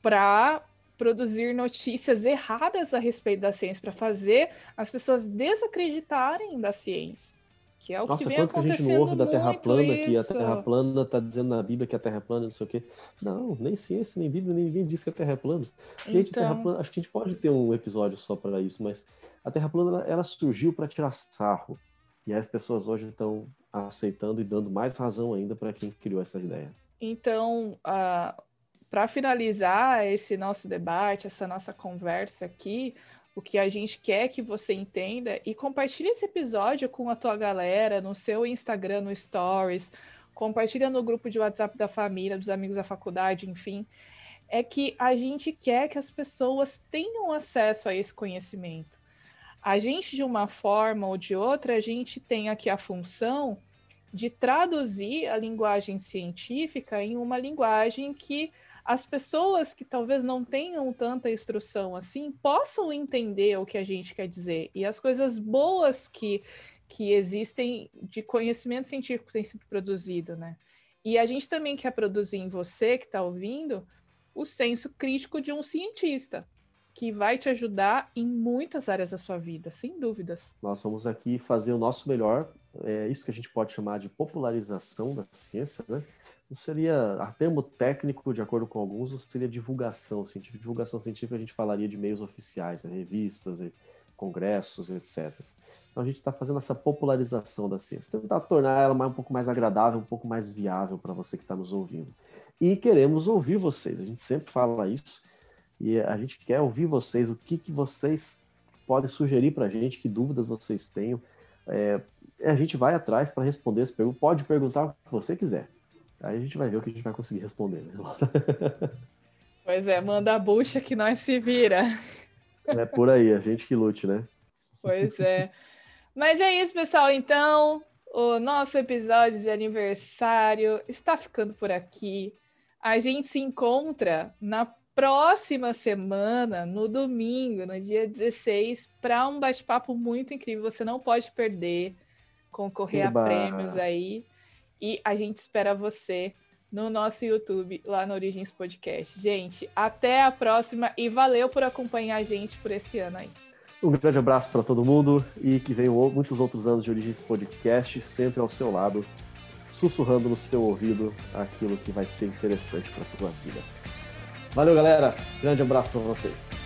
para produzir notícias erradas a respeito da ciência, para fazer as pessoas desacreditarem da ciência. Que é o Nossa, que vem quanto que a gente não ouve da Terra plana, isso. que a Terra plana está dizendo na Bíblia que a Terra é plana, não sei o quê. Não, nem ciência, nem Bíblia, nem ninguém diz que a Terra é plana. Gente, então... Terra plana, acho que a gente pode ter um episódio só para isso, mas a Terra plana, ela, ela surgiu para tirar sarro. E as pessoas hoje estão aceitando e dando mais razão ainda para quem criou essa ideia. Então, uh, para finalizar esse nosso debate, essa nossa conversa aqui, o que a gente quer que você entenda e compartilhe esse episódio com a tua galera no seu Instagram, no Stories, compartilha no grupo de WhatsApp da família, dos amigos da faculdade, enfim, é que a gente quer que as pessoas tenham acesso a esse conhecimento. A gente, de uma forma ou de outra, a gente tem aqui a função de traduzir a linguagem científica em uma linguagem que as pessoas que talvez não tenham tanta instrução assim possam entender o que a gente quer dizer e as coisas boas que, que existem de conhecimento científico que tem sido produzido, né? E a gente também quer produzir em você que está ouvindo o senso crítico de um cientista que vai te ajudar em muitas áreas da sua vida, sem dúvidas. Nós vamos aqui fazer o nosso melhor, é isso que a gente pode chamar de popularização da ciência, né? não seria, a termo técnico, de acordo com alguns, não seria divulgação científica. Divulgação científica a gente falaria de meios oficiais, né? revistas, congressos, etc. Então a gente está fazendo essa popularização da ciência, tentar tornar ela um pouco mais agradável, um pouco mais viável para você que está nos ouvindo. E queremos ouvir vocês, a gente sempre fala isso, e a gente quer ouvir vocês, o que, que vocês podem sugerir para a gente, que dúvidas vocês tenham. É, a gente vai atrás para responder as perguntas, pode perguntar o que você quiser. Aí a gente vai ver o que a gente vai conseguir responder. Né? Pois é, manda a bucha que nós se vira. É por aí, a gente que lute, né? Pois é. Mas é isso, pessoal. Então, o nosso episódio de aniversário está ficando por aqui. A gente se encontra na próxima semana, no domingo, no dia 16, para um bate-papo muito incrível. Você não pode perder, concorrer Eba. a prêmios aí. E a gente espera você no nosso YouTube, lá no Origens Podcast. Gente, até a próxima e valeu por acompanhar a gente por esse ano aí. Um grande abraço para todo mundo e que venham muitos outros anos de Origens Podcast sempre ao seu lado, sussurrando no seu ouvido aquilo que vai ser interessante para tua vida. Valeu, galera. Grande abraço para vocês.